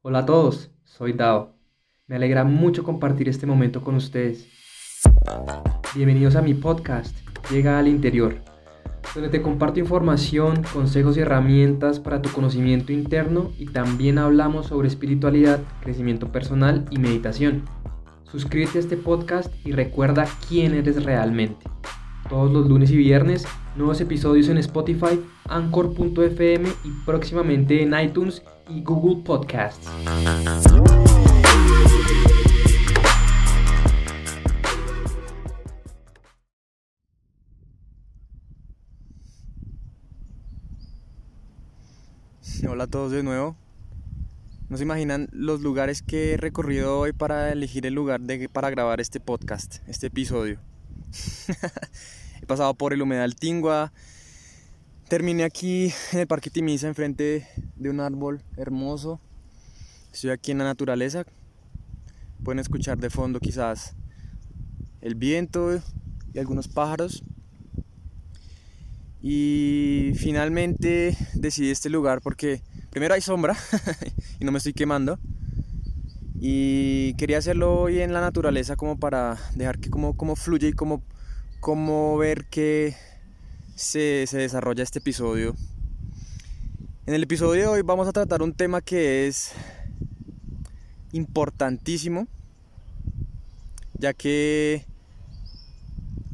Hola a todos, soy Dao. Me alegra mucho compartir este momento con ustedes. Bienvenidos a mi podcast, Llega al Interior, donde te comparto información, consejos y herramientas para tu conocimiento interno y también hablamos sobre espiritualidad, crecimiento personal y meditación. Suscríbete a este podcast y recuerda quién eres realmente. Todos los lunes y viernes, nuevos episodios en Spotify, Anchor.fm y próximamente en iTunes y Google Podcasts. Hola a todos de nuevo. No se imaginan los lugares que he recorrido hoy para elegir el lugar de, para grabar este podcast, este episodio. he pasado por el humedal Tingua. Terminé aquí en el Parque Timisa, enfrente de un árbol hermoso. Estoy aquí en la naturaleza. Pueden escuchar de fondo quizás el viento y algunos pájaros. Y finalmente decidí este lugar porque primero hay sombra y no me estoy quemando. Y quería hacerlo hoy en la naturaleza como para dejar que como, como fluye y como, como ver que se, se desarrolla este episodio. En el episodio de hoy vamos a tratar un tema que es importantísimo, ya que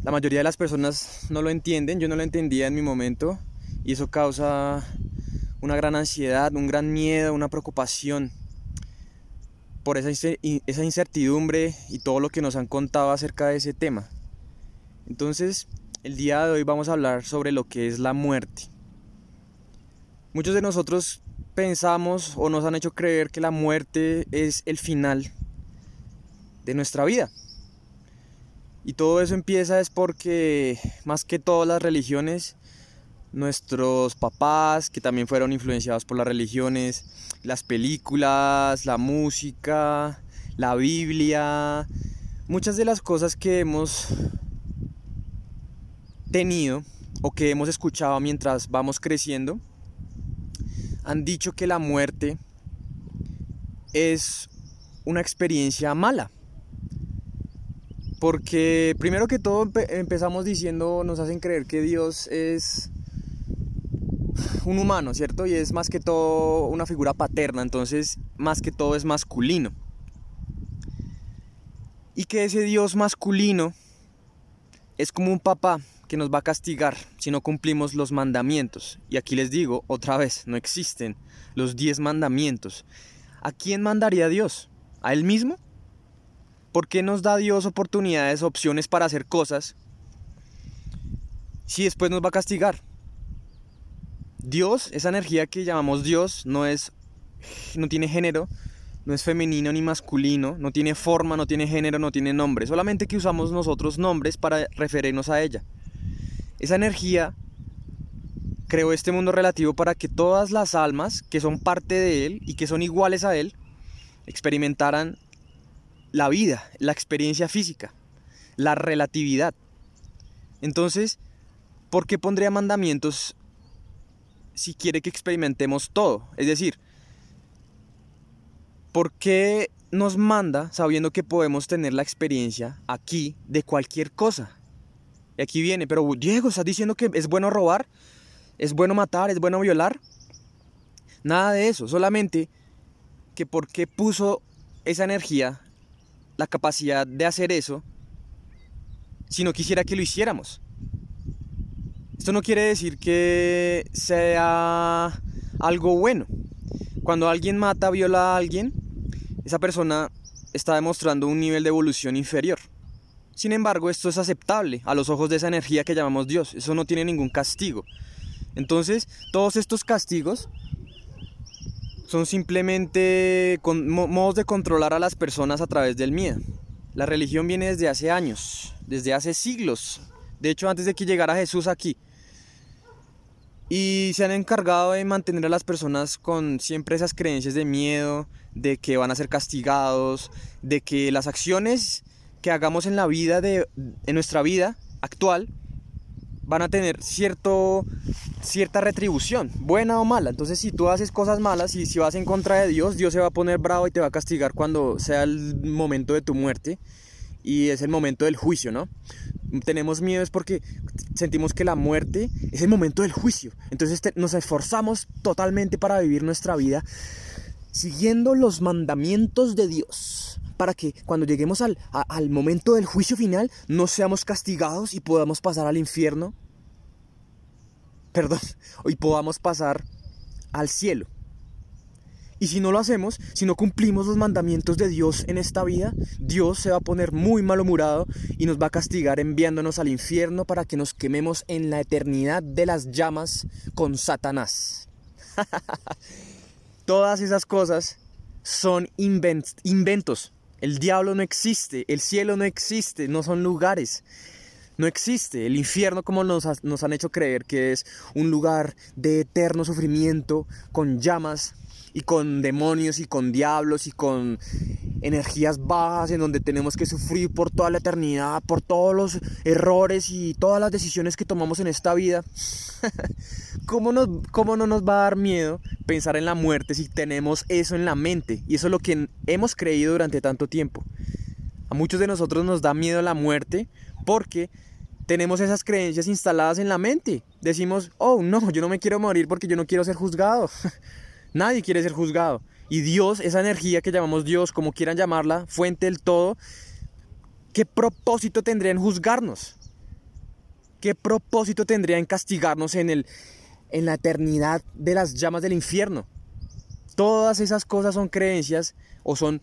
la mayoría de las personas no lo entienden, yo no lo entendía en mi momento y eso causa una gran ansiedad, un gran miedo, una preocupación por esa, esa incertidumbre y todo lo que nos han contado acerca de ese tema. Entonces, el día de hoy vamos a hablar sobre lo que es la muerte. Muchos de nosotros pensamos o nos han hecho creer que la muerte es el final de nuestra vida. Y todo eso empieza es porque más que todas las religiones, nuestros papás, que también fueron influenciados por las religiones, las películas, la música, la Biblia, muchas de las cosas que hemos tenido o que hemos escuchado mientras vamos creciendo, han dicho que la muerte es una experiencia mala. Porque primero que todo empezamos diciendo, nos hacen creer que Dios es un humano, ¿cierto? Y es más que todo una figura paterna, entonces más que todo es masculino. Y que ese Dios masculino es como un papá que nos va a castigar si no cumplimos los mandamientos. Y aquí les digo otra vez, no existen los diez mandamientos. ¿A quién mandaría Dios? ¿A él mismo? ¿Por qué nos da Dios oportunidades, opciones para hacer cosas si después nos va a castigar? Dios, esa energía que llamamos Dios, no es no tiene género, no es femenino ni masculino, no tiene forma, no tiene género, no tiene nombre, solamente que usamos nosotros nombres para referirnos a ella. Esa energía creó este mundo relativo para que todas las almas que son parte de él y que son iguales a él experimentaran la vida, la experiencia física, la relatividad. Entonces, ¿por qué pondría mandamientos si quiere que experimentemos todo? Es decir, ¿por qué nos manda sabiendo que podemos tener la experiencia aquí de cualquier cosa? Y aquí viene, pero Diego, ¿estás diciendo que es bueno robar? ¿Es bueno matar? ¿Es bueno violar? Nada de eso, solamente que por qué puso esa energía la capacidad de hacer eso si no quisiera que lo hiciéramos. Esto no quiere decir que sea algo bueno. Cuando alguien mata, viola a alguien, esa persona está demostrando un nivel de evolución inferior. Sin embargo, esto es aceptable a los ojos de esa energía que llamamos Dios. Eso no tiene ningún castigo. Entonces, todos estos castigos son simplemente modos de controlar a las personas a través del miedo. La religión viene desde hace años, desde hace siglos. De hecho, antes de que llegara Jesús aquí. Y se han encargado de mantener a las personas con siempre esas creencias de miedo, de que van a ser castigados, de que las acciones que hagamos en la vida de en nuestra vida actual van a tener cierto, cierta retribución, buena o mala. Entonces, si tú haces cosas malas y si vas en contra de Dios, Dios se va a poner bravo y te va a castigar cuando sea el momento de tu muerte y es el momento del juicio, ¿no? Tenemos miedo es porque sentimos que la muerte es el momento del juicio. Entonces nos esforzamos totalmente para vivir nuestra vida siguiendo los mandamientos de Dios para que cuando lleguemos al, al momento del juicio final no seamos castigados y podamos pasar al infierno. Perdón, y podamos pasar al cielo. Y si no lo hacemos, si no cumplimos los mandamientos de Dios en esta vida, Dios se va a poner muy malhumorado y nos va a castigar enviándonos al infierno para que nos quememos en la eternidad de las llamas con Satanás. Todas esas cosas son inventos el diablo no existe, el cielo no existe, no son lugares. No existe el infierno como nos, nos, han hecho creer que es un lugar de eterno sufrimiento, con llamas y con demonios y con diablos y con energías bajas en donde tenemos que sufrir por toda la eternidad, por todos los errores y todas las decisiones que tomamos en esta vida. ¿Cómo, ¿Cómo no nos va a dar miedo pensar en la muerte si tenemos eso en la mente? Y eso es lo que hemos creído durante tanto tiempo. A muchos de nosotros nos da miedo la muerte porque tenemos esas creencias instaladas en la mente. Decimos, oh no, yo no me quiero morir porque yo no quiero ser juzgado. Nadie quiere ser juzgado. Y Dios, esa energía que llamamos Dios, como quieran llamarla, fuente del todo, ¿qué propósito tendría en juzgarnos? ¿Qué propósito tendría en castigarnos en, el, en la eternidad de las llamas del infierno? Todas esas cosas son creencias o son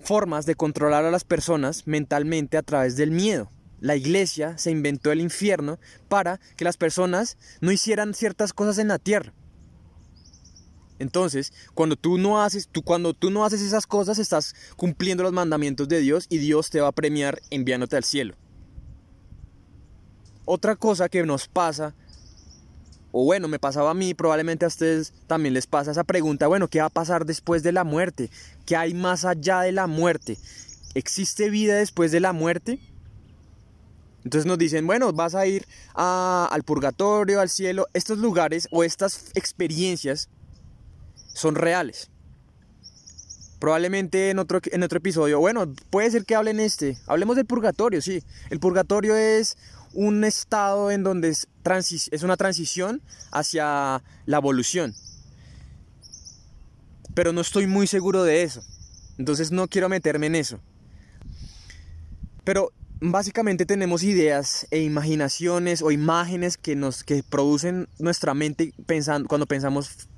formas de controlar a las personas mentalmente a través del miedo. La iglesia se inventó el infierno para que las personas no hicieran ciertas cosas en la tierra. Entonces, cuando tú no haces, tú, cuando tú no haces esas cosas, estás cumpliendo los mandamientos de Dios y Dios te va a premiar enviándote al cielo. Otra cosa que nos pasa, o bueno, me pasaba a mí, probablemente a ustedes también les pasa esa pregunta, bueno, ¿qué va a pasar después de la muerte? ¿Qué hay más allá de la muerte? ¿Existe vida después de la muerte? Entonces nos dicen, bueno, vas a ir al purgatorio, al cielo. Estos lugares o estas experiencias son reales. Probablemente en otro, en otro episodio, bueno, puede ser que hablen este. Hablemos del purgatorio, sí. El purgatorio es un estado en donde es, es una transición hacia la evolución. Pero no estoy muy seguro de eso. Entonces no quiero meterme en eso. Pero básicamente tenemos ideas e imaginaciones o imágenes que nos que producen nuestra mente pensando cuando pensamos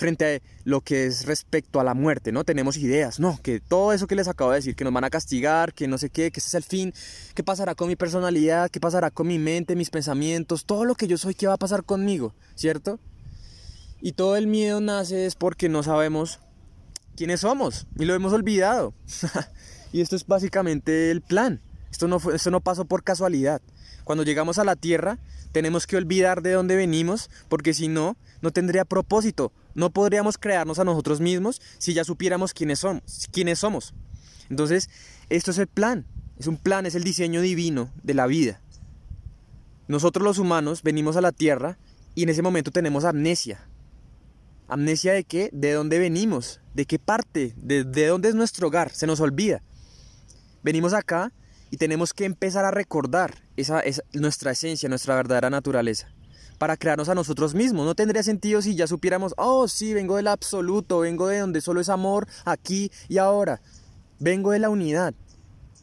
frente a lo que es respecto a la muerte, ¿no? Tenemos ideas, ¿no? Que todo eso que les acabo de decir, que nos van a castigar, que no sé qué, que ese es el fin, qué pasará con mi personalidad, qué pasará con mi mente, mis pensamientos, todo lo que yo soy, qué va a pasar conmigo, ¿cierto? Y todo el miedo nace es porque no sabemos quiénes somos y lo hemos olvidado. y esto es básicamente el plan. Esto no, fue, esto no pasó por casualidad. Cuando llegamos a la tierra, tenemos que olvidar de dónde venimos, porque si no, no tendría propósito. No podríamos crearnos a nosotros mismos si ya supiéramos quiénes somos. Quiénes somos. Entonces, esto es el plan. Es un plan, es el diseño divino de la vida. Nosotros los humanos venimos a la Tierra y en ese momento tenemos amnesia. ¿Amnesia de qué? ¿De dónde venimos? ¿De qué parte? ¿De, dónde es nuestro hogar? Se nos olvida. Venimos acá y tenemos que empezar a recordar esa, esa, nuestra esencia, nuestra verdadera naturaleza para crearnos a nosotros mismos. No tendría sentido si ya supiéramos, oh sí, vengo del absoluto, vengo de donde solo es amor, aquí y ahora. Vengo de la unidad,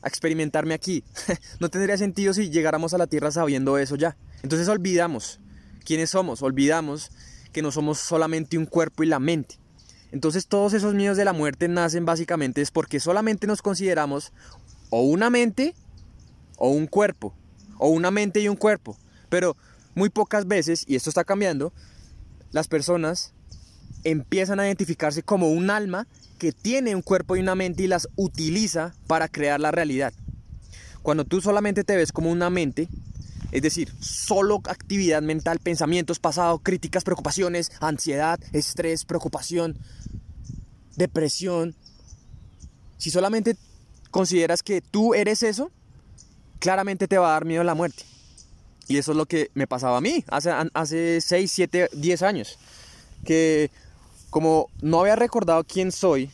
a experimentarme aquí. no tendría sentido si llegáramos a la tierra sabiendo eso ya. Entonces olvidamos quiénes somos, olvidamos que no somos solamente un cuerpo y la mente. Entonces todos esos miedos de la muerte nacen básicamente es porque solamente nos consideramos o una mente o un cuerpo, o una mente y un cuerpo. Pero muy pocas veces, y esto está cambiando, las personas empiezan a identificarse como un alma que tiene un cuerpo y una mente y las utiliza para crear la realidad. Cuando tú solamente te ves como una mente, es decir, solo actividad mental, pensamientos, pasado, críticas, preocupaciones, ansiedad, estrés, preocupación, depresión. Si solamente consideras que tú eres eso, claramente te va a dar miedo la muerte. Y eso es lo que me pasaba a mí hace, hace 6, 7, 10 años. Que como no había recordado quién soy,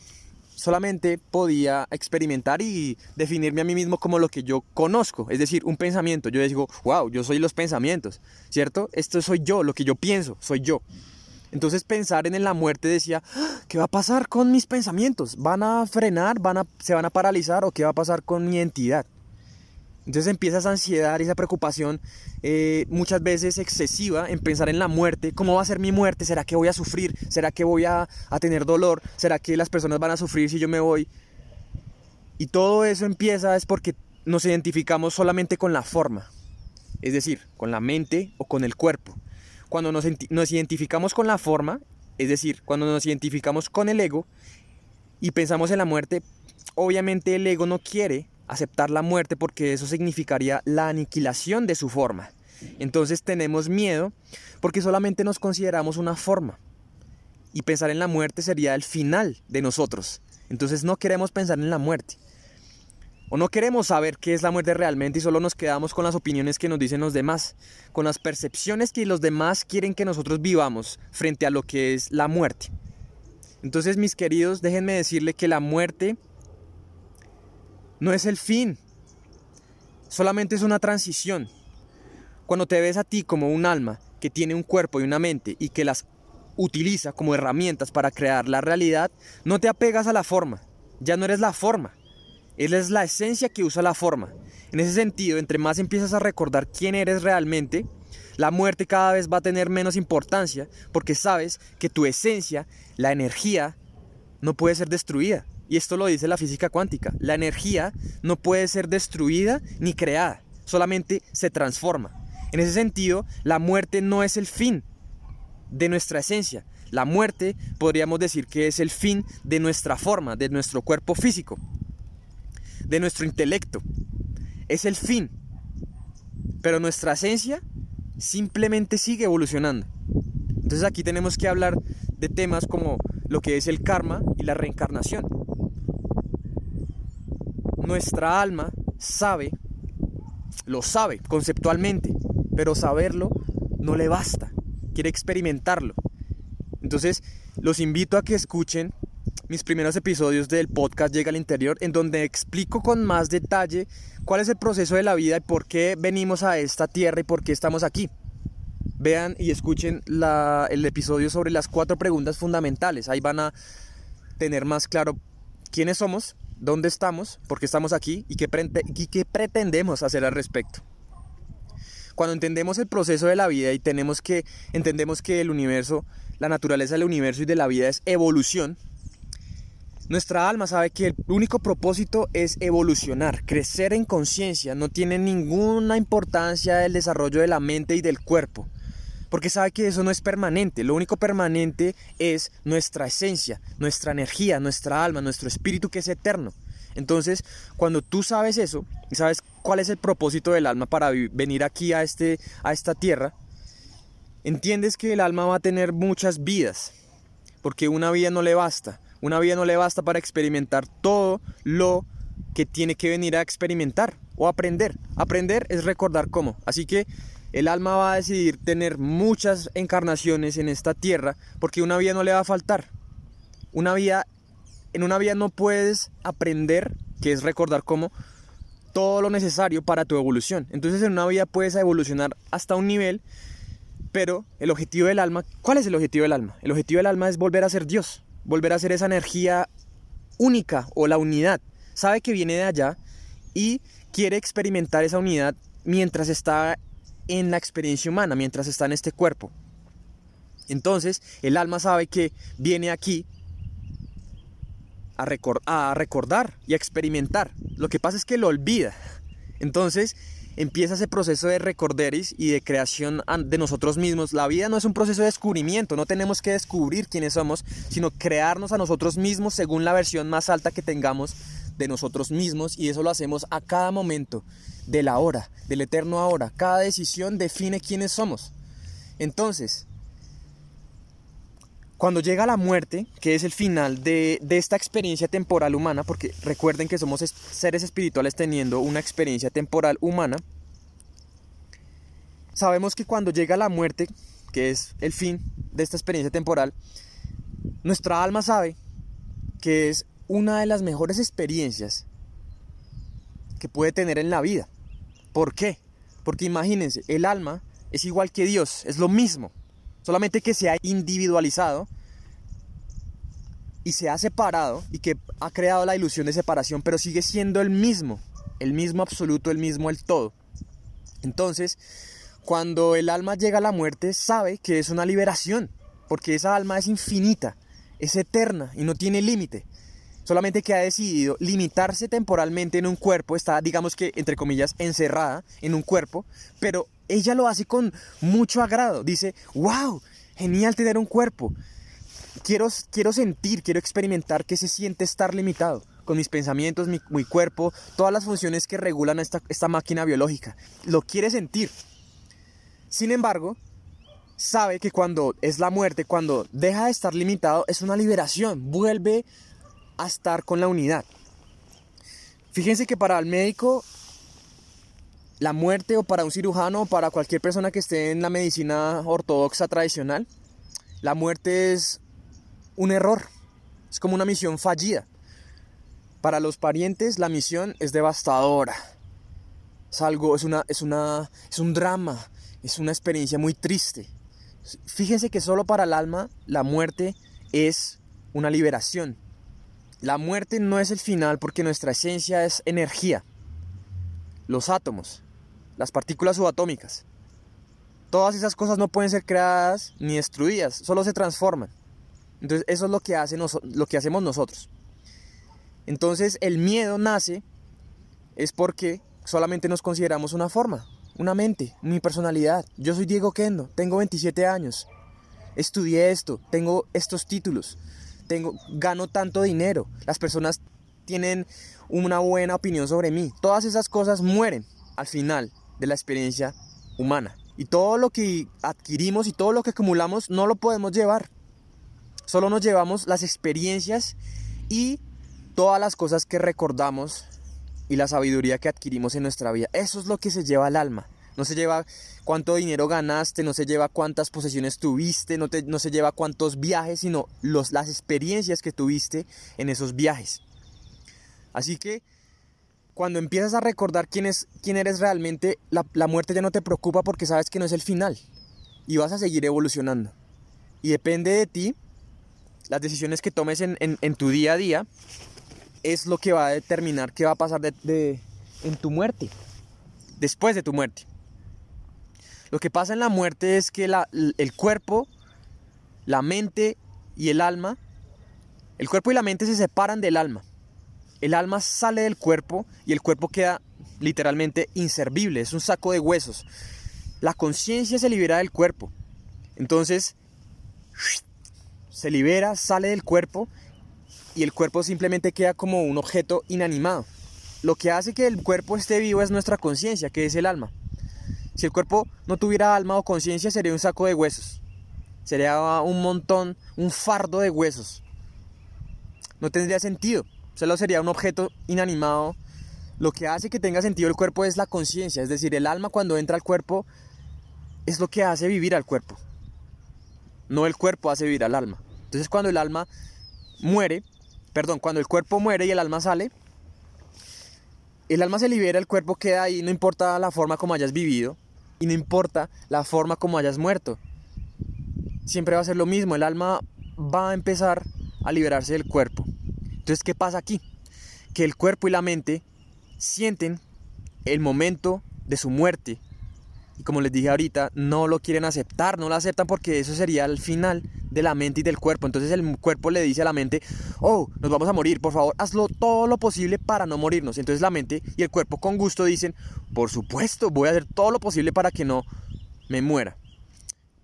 solamente podía experimentar y definirme a mí mismo como lo que yo conozco, es decir, un pensamiento. Yo digo, wow, yo soy los pensamientos, ¿cierto? Esto soy yo, lo que yo pienso, soy yo. Entonces pensar en la muerte decía, ah, ¿qué va a pasar con mis pensamientos? ¿Van a frenar? ¿Van a, ¿Se van a paralizar? ¿O qué va a pasar con mi entidad? Entonces empieza esa ansiedad y esa preocupación eh, muchas veces excesiva en pensar en la muerte. ¿Cómo va a ser mi muerte? ¿Será que voy a sufrir? ¿Será que voy a, a tener dolor? ¿Será que las personas van a sufrir si yo me voy? Y todo eso empieza es porque nos identificamos solamente con la forma, es decir, con la mente o con el cuerpo. Cuando nos, nos identificamos con la forma, es decir, cuando nos identificamos con el ego y pensamos en la muerte, obviamente el ego no quiere aceptar la muerte porque eso significaría la aniquilación de su forma. Entonces tenemos miedo porque solamente nos consideramos una forma. Y pensar en la muerte sería el final de nosotros. Entonces no queremos pensar en la muerte. O no queremos saber qué es la muerte realmente y solo nos quedamos con las opiniones que nos dicen los demás, con las percepciones que los demás quieren que nosotros vivamos frente a lo que es la muerte. Entonces mis queridos, déjenme decirle que la muerte no es el fin, solamente es una transición. Cuando te ves a ti como un alma que tiene un cuerpo y una mente y que las utiliza como herramientas para crear la realidad, no te apegas a la forma, ya no eres la forma, eres la esencia que usa la forma. En ese sentido, entre más empiezas a recordar quién eres realmente, la muerte cada vez va a tener menos importancia porque sabes que tu esencia, la energía, no puede ser destruida. Y esto lo dice la física cuántica. La energía no puede ser destruida ni creada, solamente se transforma. En ese sentido, la muerte no es el fin de nuestra esencia. La muerte podríamos decir que es el fin de nuestra forma, de nuestro cuerpo físico, de nuestro intelecto. Es el fin. Pero nuestra esencia simplemente sigue evolucionando. Entonces aquí tenemos que hablar de temas como lo que es el karma y la reencarnación. Nuestra alma sabe, lo sabe conceptualmente, pero saberlo no le basta, quiere experimentarlo. Entonces, los invito a que escuchen mis primeros episodios del podcast Llega al Interior, en donde explico con más detalle cuál es el proceso de la vida y por qué venimos a esta tierra y por qué estamos aquí. Vean y escuchen el episodio sobre las cuatro preguntas fundamentales. Ahí van a tener más claro quiénes somos, dónde estamos, por qué estamos aquí y qué, qué pretendemos hacer al respecto. Cuando entendemos el proceso de la vida y tenemos que entendemos que el universo, la naturaleza del universo y de la vida es evolución, nuestra alma sabe que el único propósito es evolucionar, crecer en conciencia, no tiene ninguna importancia el desarrollo de la mente y del cuerpo porque sabe que eso no es permanente, lo único permanente es nuestra esencia, nuestra energía, nuestra alma, nuestro espíritu que es eterno. Entonces, cuando tú sabes eso y sabes cuál es el propósito del alma para venir aquí a, este, a esta tierra, entiendes que el alma va a tener muchas vidas, porque una vida no le basta, una vida no le basta para experimentar todo lo que tiene que venir a experimentar o aprender. Aprender es recordar cómo. Así que el alma va a decidir tener muchas encarnaciones en esta tierra porque una vida no le va a faltar. Una vida, en una vida no puedes aprender, que es recordar cómo, todo lo necesario para tu evolución. Entonces en una vida puedes evolucionar hasta un nivel, pero el objetivo del alma, ¿cuál es el objetivo del alma? El objetivo del alma es volver a ser Dios, volver a ser esa energía única o la unidad. Sabe que viene de allá y quiere experimentar esa unidad mientras está en la experiencia humana mientras está en este cuerpo. Entonces, el alma sabe que viene aquí a, recordar y a experimentar. Lo que pasa es que lo olvida. Entonces, empieza ese proceso de recorderis y de creación de nosotros mismos. La vida no es un proceso de descubrimiento, no tenemos que descubrir quiénes somos, sino crearnos a nosotros mismos según la versión más alta que tengamos de nosotros mismos y eso lo hacemos a cada momento de la hora, del eterno ahora. Cada decisión define quiénes somos. Entonces, cuando llega la muerte, que es el final de, de, esta experiencia temporal humana, porque recuerden que somos seres espirituales teniendo una experiencia temporal humana, sabemos que cuando llega la muerte, que es el fin de esta experiencia temporal, nuestra alma sabe que es una de las mejores experiencias que puede tener en la vida. ¿Por qué? Porque imagínense, el alma es igual que Dios, es lo mismo, solamente que se ha individualizado y se ha separado y que ha creado la ilusión de separación, pero sigue siendo el mismo, el mismo absoluto, el mismo el todo. Entonces, cuando el alma llega a la muerte, sabe que es una liberación, porque esa alma es infinita, es eterna y no tiene límite. Solamente que ha decidido limitarse temporalmente en un cuerpo, está, digamos que, entre comillas, encerrada en un cuerpo, pero ella lo hace con mucho agrado. Dice, wow, genial tener un cuerpo. Quiero, quiero sentir, quiero experimentar qué se siente estar limitado con mis pensamientos, mi, cuerpo, todas las funciones que regulan esta, esta máquina biológica. Lo quiere sentir. Sin embargo, sabe que cuando es la muerte, cuando deja de estar limitado, es una liberación, vuelve a estar con la unidad. Fíjense que para el médico, la muerte o para un cirujano o para cualquier persona que esté en la medicina ortodoxa tradicional, la muerte es un error, es como una misión fallida. Para los parientes la misión es devastadora. Es algo, es una, es una, es un drama, es una experiencia muy triste. Fíjense que solo para el alma la muerte es una liberación. La muerte no es el final porque nuestra esencia es energía. Los átomos, las partículas subatómicas. Todas esas cosas no pueden ser creadas ni destruidas, solo se transforman. Entonces eso es lo que, hace lo que hacemos nosotros. Entonces el miedo nace es porque solamente nos consideramos una forma, una mente, mi personalidad. Yo soy Diego Kendo, tengo 27 años, estudié esto, tengo estos títulos, tengo, gano tanto dinero, las personas tienen una buena opinión sobre mí. Todas esas cosas mueren al final de la experiencia humana. Y todo lo que adquirimos y todo lo que acumulamos no lo podemos llevar. Solo nos llevamos las experiencias y todas las cosas que recordamos y la sabiduría que adquirimos en nuestra vida. Eso es lo que se lleva al alma. No se lleva cuánto dinero ganaste, no se lleva cuántas posesiones tuviste, no, no se lleva cuántos viajes, sino los, las experiencias que tuviste en esos viajes. Así que cuando empiezas a recordar quién, es, quién eres realmente, la, la muerte ya no te preocupa porque sabes que no es el final y vas a seguir evolucionando. Y depende de ti, las decisiones que tomes en, en, tu día a día, es lo que va a determinar qué va a pasar de, en tu muerte, después de tu muerte. Lo que pasa en la muerte es que el cuerpo, la mente y el alma, el cuerpo y la mente se separan del alma. El alma sale del cuerpo y el cuerpo queda literalmente inservible, es un saco de huesos. La conciencia se libera del cuerpo. Entonces, se libera, sale del cuerpo y el cuerpo simplemente queda como un objeto inanimado. Lo que hace que el cuerpo esté vivo es nuestra conciencia, que es el alma. Si el cuerpo no tuviera alma o conciencia, sería un saco de huesos. Sería un montón, un fardo de huesos. No tendría sentido. Solo sería un objeto inanimado. Lo que hace que tenga sentido el cuerpo es la conciencia. Es decir, el alma cuando entra al cuerpo es lo que hace vivir al cuerpo. No el cuerpo hace vivir al alma. Entonces cuando el alma muere, perdón, cuando el cuerpo muere y el alma sale, el alma se libera, el cuerpo queda ahí, no importa la forma como hayas vivido y no importa la forma como hayas muerto. Siempre va a ser lo mismo, el alma va a empezar a liberarse del cuerpo. Entonces, ¿qué pasa aquí? Que el cuerpo y la mente sienten el momento de su muerte y como les dije ahorita, no lo quieren aceptar, no lo aceptan porque eso sería el final de la mente y del cuerpo. Entonces el cuerpo le dice a la mente, oh, nos vamos a morir, por favor, hazlo todo lo posible para no morirnos. Entonces la mente y el cuerpo con gusto dicen, por supuesto, voy a hacer todo lo posible para que no me muera.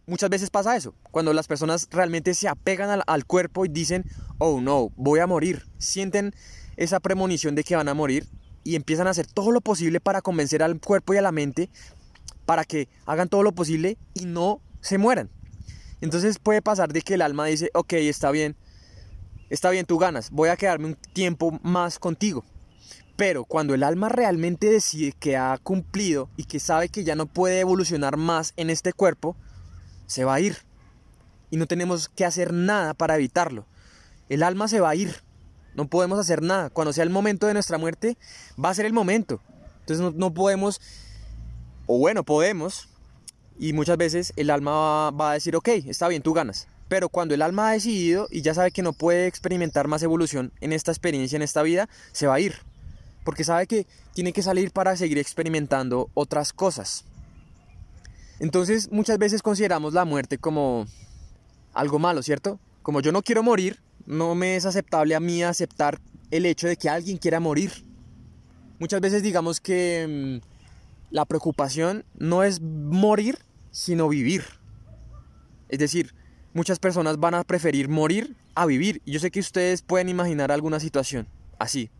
Muchas veces pasa eso, cuando las personas realmente se apegan al, al cuerpo y dicen, oh no, voy a morir. Sienten esa premonición de que van a morir y empiezan a hacer todo lo posible para convencer al cuerpo y a la mente para que hagan todo lo posible y no se mueran. Entonces puede pasar de que el alma dice, ok, está bien, está bien, tú ganas, voy a quedarme un tiempo más contigo. Pero cuando el alma realmente decide que ha cumplido y que sabe que ya no puede evolucionar más en este cuerpo, se va a ir. Y no tenemos que hacer nada para evitarlo. El alma se va a ir. No podemos hacer nada. Cuando sea el momento de nuestra muerte, va a ser el momento. Entonces no, podemos, o bueno, podemos, y muchas veces el alma va, va, a decir, ok, está bien, tú ganas. Pero cuando el alma ha decidido y ya sabe que no puede experimentar más evolución en esta experiencia, en esta vida, se va a ir porque sabe que tiene que salir para seguir experimentando otras cosas. Entonces muchas veces consideramos la muerte como algo malo, ¿cierto? Como yo no quiero morir, no me es aceptable a mí aceptar el hecho de que alguien quiera morir. Muchas veces digamos que mm, la preocupación no es morir, sino vivir. Es decir, muchas personas van a preferir morir a vivir. Yo sé que ustedes pueden imaginar alguna situación así.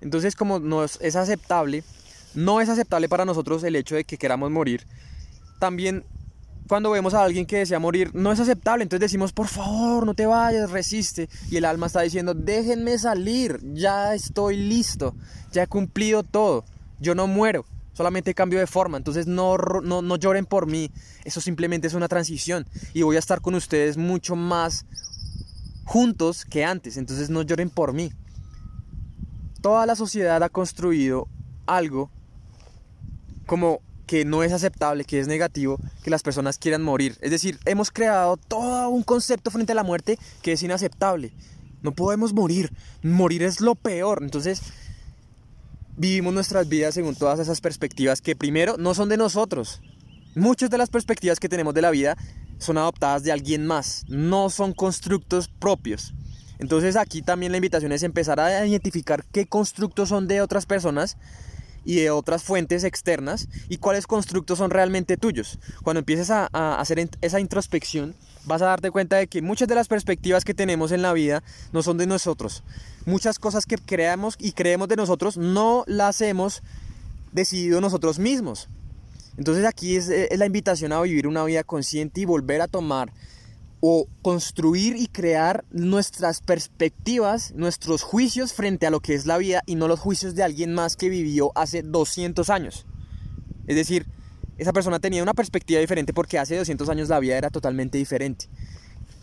Entonces, como no es aceptable, no es aceptable para nosotros el hecho de que queramos morir, también cuando vemos a alguien que desea morir, no es aceptable. Entonces decimos, por favor, no te vayas, resiste. Y el alma está diciendo, déjenme salir, ya estoy listo, ya he cumplido todo, yo no muero, solamente cambio de forma. Entonces no, no, no lloren por mí, eso simplemente es una transición. Y voy a estar con ustedes mucho más juntos que antes, entonces no lloren por mí toda la sociedad ha construido algo como que no es aceptable, que es negativo, que las personas quieran morir. Es decir, hemos creado todo un concepto frente a la muerte que es inaceptable. No podemos morir. Morir es lo peor. Entonces, vivimos nuestras vidas según todas esas perspectivas que primero no son de nosotros. Muchas de las perspectivas que tenemos de la vida son adoptadas de alguien más, no son constructos propios. Entonces aquí también la invitación es empezar a identificar qué constructos son de otras personas y de otras fuentes externas y cuáles constructos son realmente tuyos. Cuando empieces a, hacer esa introspección, vas a darte cuenta de que muchas de las perspectivas que tenemos en la vida no son de nosotros. Muchas cosas que creamos y creemos de nosotros no las hemos decidido nosotros mismos. Entonces aquí es la invitación a vivir una vida consciente y volver a tomar o construir y crear nuestras perspectivas, nuestros juicios frente a lo que es la vida y no los juicios de alguien más que vivió hace 200 años. Es decir, esa persona tenía una perspectiva diferente porque hace 200 años la vida era totalmente diferente.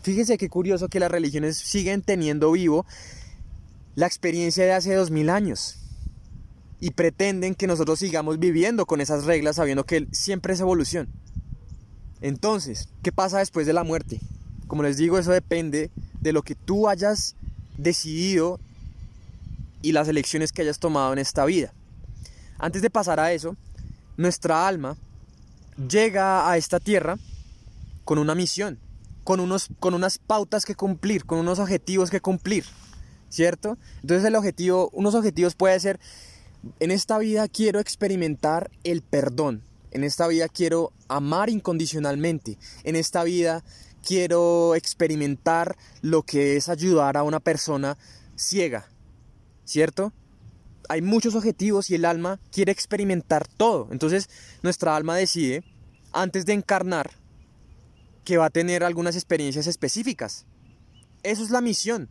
Fíjense qué curioso que las religiones siguen teniendo vivo la experiencia de hace 2000 años y pretenden que nosotros sigamos viviendo con esas reglas sabiendo que siempre es evolución. Entonces, ¿qué pasa después de la muerte? Como les digo, eso depende de lo que tú hayas decidido y las elecciones que hayas tomado en esta vida. Antes de pasar a eso, nuestra alma llega a esta tierra con una misión, con, unos, con unas pautas que cumplir, con unos objetivos que cumplir, ¿cierto? Entonces el objetivo, unos objetivos puede ser, en esta vida quiero experimentar el perdón, en esta vida quiero amar incondicionalmente, en esta vida quiero experimentar lo que es ayudar a una persona ciega, ¿cierto? Hay muchos objetivos y el alma quiere experimentar todo. Entonces nuestra alma decide, antes de encarnar, que va a tener algunas experiencias específicas. Eso es la misión.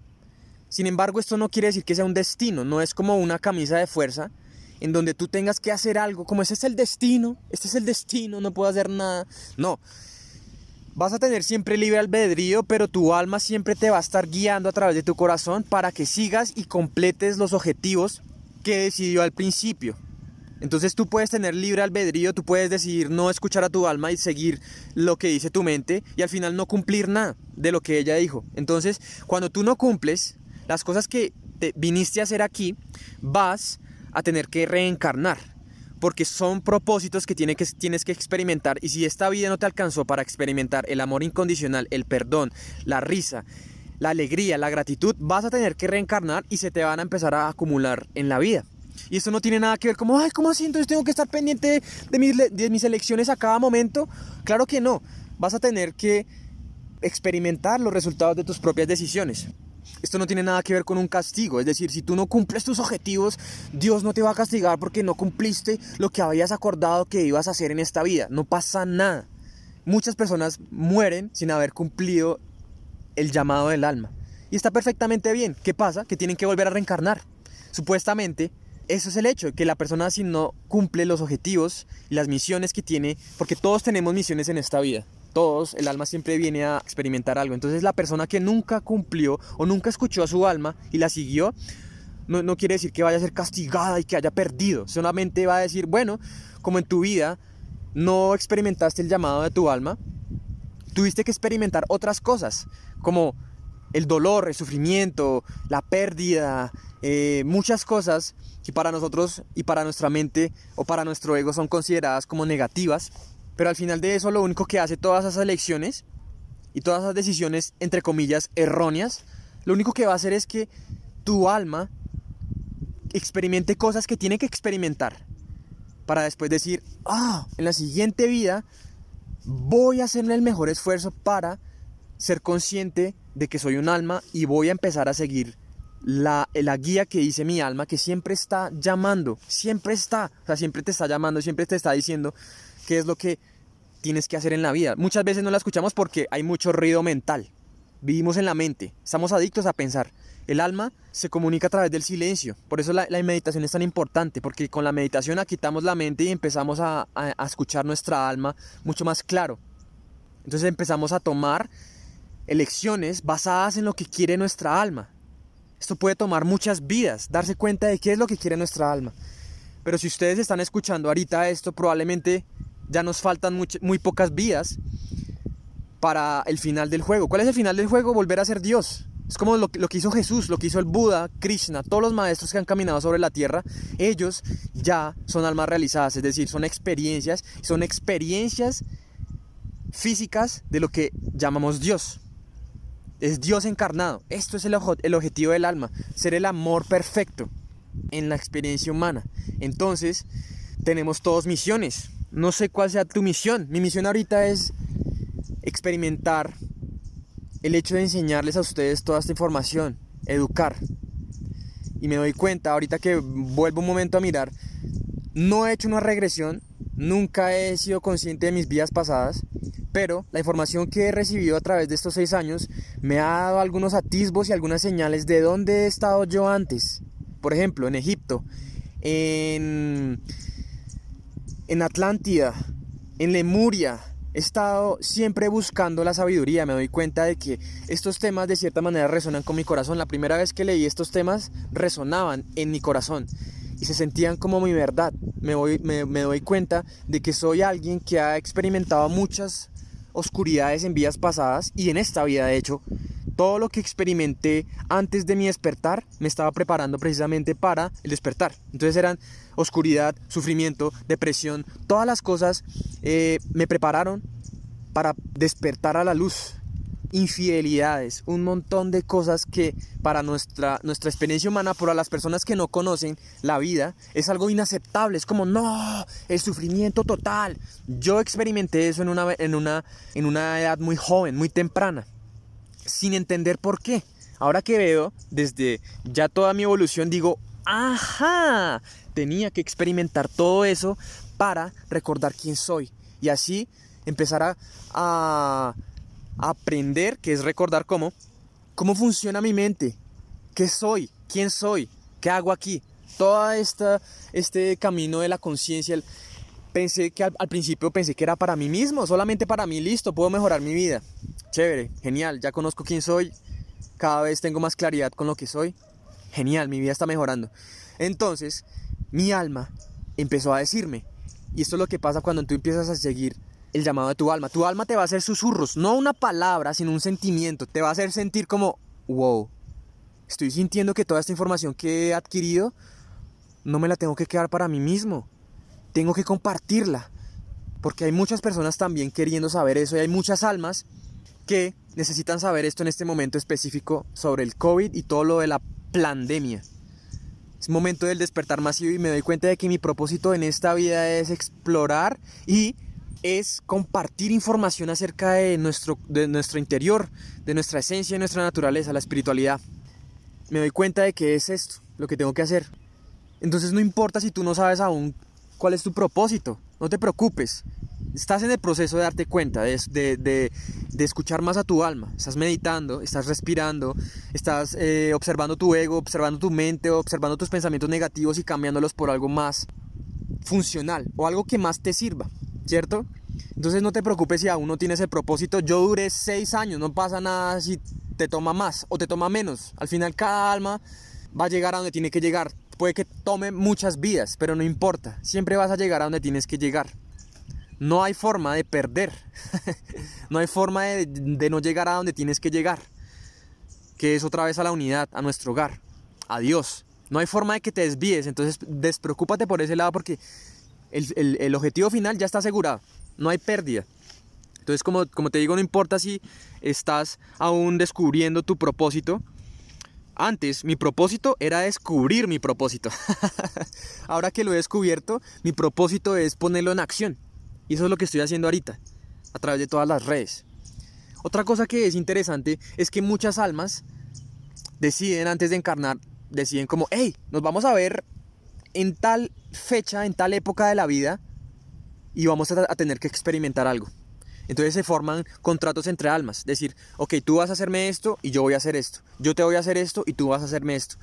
Sin embargo, esto no quiere decir que sea un destino, no es como una camisa de fuerza en donde tú tengas que hacer algo, como ese es el destino, este es el destino, no puedo hacer nada. No, Vas a tener siempre libre albedrío, pero tu alma siempre te va a estar guiando a través de tu corazón para que sigas y completes los objetivos que decidió al principio. Entonces tú puedes tener libre albedrío, tú puedes decidir no escuchar a tu alma y seguir lo que dice tu mente y al final no cumplir nada de lo que ella dijo. Entonces, cuando tú no cumples las cosas que te viniste a hacer aquí, vas a tener que reencarnar porque son propósitos que, que tienes que experimentar y si esta vida no te alcanzó para experimentar el amor incondicional, el perdón, la risa, la alegría, la gratitud, vas a tener que reencarnar y se te van a empezar a acumular en la vida. Y eso no tiene nada que ver como, ay, ¿cómo así? Entonces tengo que estar pendiente de mis, de mis elecciones a cada momento. Claro que no. Vas a tener que experimentar los resultados de tus propias decisiones. Esto no tiene nada que ver con un castigo, es decir, si tú no cumples tus objetivos, Dios no te va a castigar porque no cumpliste lo que habías acordado que ibas a hacer en esta vida. No pasa nada. Muchas personas mueren sin haber cumplido el llamado del alma. Y está perfectamente bien. ¿Qué pasa? Que tienen que volver a reencarnar. Supuestamente, eso es el hecho, que la persona si no cumple los objetivos y las misiones que tiene, porque todos tenemos misiones en esta vida, todos, el alma siempre viene a experimentar algo. Entonces la persona que nunca cumplió o nunca escuchó a su alma y la siguió, no, no quiere decir que vaya a ser castigada y que haya perdido, solamente va a decir, bueno, como en tu vida no experimentaste el llamado de tu alma, tuviste que experimentar otras cosas, como el dolor, el sufrimiento, la pérdida, eh, muchas cosas que para nosotros y para nuestra mente o para nuestro ego son consideradas como negativas, pero al final de eso lo único que hace todas esas elecciones y todas esas decisiones, entre comillas, erróneas, lo único que va a hacer es que tu alma experimente cosas que tiene que experimentar para después decir, ah, en la siguiente vida voy a hacerme el mejor esfuerzo para ser consciente de que soy un alma y voy a empezar a seguir la, la, guía que dice mi alma, que siempre está llamando, siempre está, o sea, siempre te está llamando, siempre te está diciendo qué es lo que tienes que hacer en la vida. Muchas veces no la escuchamos porque hay mucho ruido mental. Vivimos en la mente, estamos adictos a pensar. El alma se comunica a través del silencio. Por eso la, meditación es tan importante, porque con la meditación quitamos la mente y empezamos a, escuchar nuestra alma mucho más claro. Entonces empezamos a tomar elecciones basadas en lo que quiere nuestra alma. Esto puede tomar muchas vidas, darse cuenta de qué es lo que quiere nuestra alma. Pero si ustedes están escuchando ahorita esto, probablemente ya nos faltan muy, pocas vidas para el final del juego. ¿Cuál es el final del juego? Volver a ser Dios. Es como lo, que hizo Jesús, lo que hizo el Buda, Krishna, todos los maestros que han caminado sobre la tierra, ellos ya son almas realizadas, es decir, son experiencias, son experiencias físicas de lo que llamamos Dios. Es Dios encarnado. Esto es el, el objetivo del alma, ser el amor perfecto en la experiencia humana. Entonces, tenemos todos misiones. No sé cuál sea tu misión. Mi misión ahorita es experimentar el hecho de enseñarles a ustedes toda esta información, educar. Y me doy cuenta, ahorita que vuelvo un momento a mirar, no he hecho una regresión, nunca he sido consciente de mis vidas pasadas, pero la información que he recibido a través de estos seis años me ha dado algunos atisbos y algunas señales de dónde he estado yo antes. Por ejemplo, en Egipto, en en Atlántida, en Lemuria, he estado siempre buscando la sabiduría. Me doy cuenta de que estos temas de cierta manera resonan con mi corazón. La primera vez que leí estos temas resonaban en mi corazón y se sentían como mi verdad. Me, me doy cuenta de que soy alguien que ha experimentado muchas oscuridades en vidas pasadas y en esta vida de hecho todo lo que experimenté antes de mi despertar me estaba preparando precisamente para el despertar. Entonces eran oscuridad, sufrimiento, depresión, todas las cosas eh, me prepararon para despertar a la luz. Infidelidades, un montón de cosas que para nuestra, nuestra experiencia humana, para las personas que no conocen la vida, es algo inaceptable. Es como, no, el sufrimiento total. Yo experimenté eso en una, en una, en una edad muy joven, muy temprana sin entender por qué. Ahora que veo desde ya toda mi evolución, digo, ajá, tenía que experimentar todo eso para recordar quién soy. Y así empezar a, aprender, que es recordar cómo, cómo funciona mi mente, qué soy, quién soy, qué hago aquí. Todo esta, este camino de la conciencia, pensé que al, al, principio pensé que era para mí mismo, solamente para mí, listo, puedo mejorar mi vida chévere, genial, ya conozco quién soy, cada vez tengo más claridad con lo que soy, genial, mi vida está mejorando. Entonces, mi alma empezó a decirme, y esto es lo que pasa cuando tú empiezas a seguir el llamado de tu alma. Tu alma te va a hacer susurros, no una palabra, sino un sentimiento. Te va a hacer sentir como, wow, estoy sintiendo que toda esta información que he adquirido no me la tengo que quedar para mí mismo. Tengo que compartirla. Porque hay muchas personas también queriendo saber eso y hay muchas almas que necesitan saber esto en este momento específico sobre el COVID y todo lo de la pandemia. Es momento del despertar masivo y me doy cuenta de que mi propósito en esta vida es explorar y es compartir información acerca de nuestro, de nuestro interior, de nuestra esencia, de nuestra naturaleza, la espiritualidad. Me doy cuenta de que es esto lo que tengo que hacer. Entonces no importa si tú no sabes aún cuál es tu propósito, no te preocupes. Estás en el proceso de darte cuenta, de, de, de, escuchar más a tu alma. Estás meditando, estás respirando, estás eh, observando tu ego, observando tu mente, observando tus pensamientos negativos y cambiándolos por algo más funcional o algo que más te sirva, ¿cierto? Entonces no te preocupes si aún no tienes el propósito. Yo duré seis años, no pasa nada si te toma más o te toma menos. Al final cada alma va a llegar a donde tiene que llegar. Puede que tome muchas vidas, pero no importa. Siempre vas a llegar a donde tienes que llegar. No hay forma de perder. no hay forma de, no llegar a donde tienes que llegar. Que es otra vez a la unidad, a nuestro hogar, a Dios. No hay forma de que te desvíes. Entonces despreocúpate por ese lado porque el, objetivo final ya está asegurado. No hay pérdida. Entonces, como, como te digo, no importa si estás aún descubriendo tu propósito. Antes mi propósito era descubrir mi propósito. Ahora que lo he descubierto, mi propósito es ponerlo en acción. Y eso es lo que estoy haciendo ahorita, a través de todas las redes. Otra cosa que es interesante es que muchas almas deciden antes de encarnar, deciden como, hey, nos vamos a ver en tal fecha, en tal época de la vida y vamos a, tener que experimentar algo. Entonces se forman contratos entre almas. Decir, ok, tú vas a hacerme esto y yo voy a hacer esto. Yo te voy a hacer esto y tú vas a hacerme esto.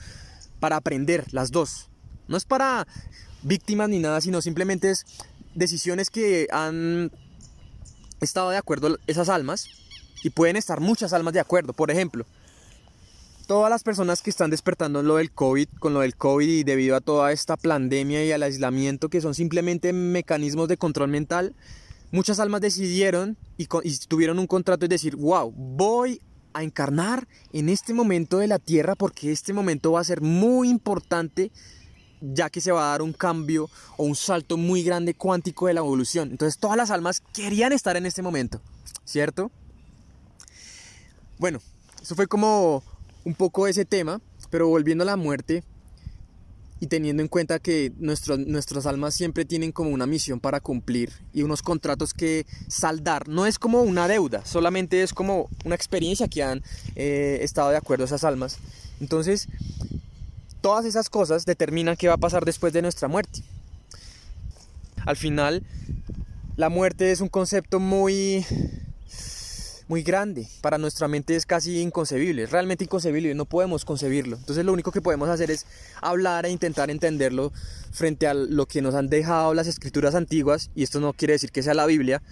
Para aprender las dos. No es para víctimas ni nada, sino simplemente es decisiones que han estado de acuerdo esas almas y pueden estar muchas almas de acuerdo. Por ejemplo, todas las personas que están despertando lo del COVID, con lo del COVID y debido a toda esta pandemia y al aislamiento que son simplemente mecanismos de control mental, muchas almas decidieron y, y tuvieron un contrato de decir, wow, voy a encarnar en este momento de la Tierra porque este momento va a ser muy importante ya que se va a dar un cambio o un salto muy grande cuántico de la evolución. Entonces todas las almas querían estar en este momento, ¿cierto? Bueno, eso fue como un poco ese tema, pero volviendo a la muerte y teniendo en cuenta que nuestras almas siempre tienen como una misión para cumplir y unos contratos que saldar, no es como una deuda, solamente es como una experiencia que han eh, estado de acuerdo esas almas. Entonces, todas esas cosas determinan qué va a pasar después de nuestra muerte. Al final, la muerte es un concepto muy muy grande. Para nuestra mente es casi inconcebible, realmente inconcebible, no podemos concebirlo. Entonces lo único que podemos hacer es hablar e intentar entenderlo frente a lo que nos han dejado las escrituras antiguas, y esto no quiere decir que sea la Biblia,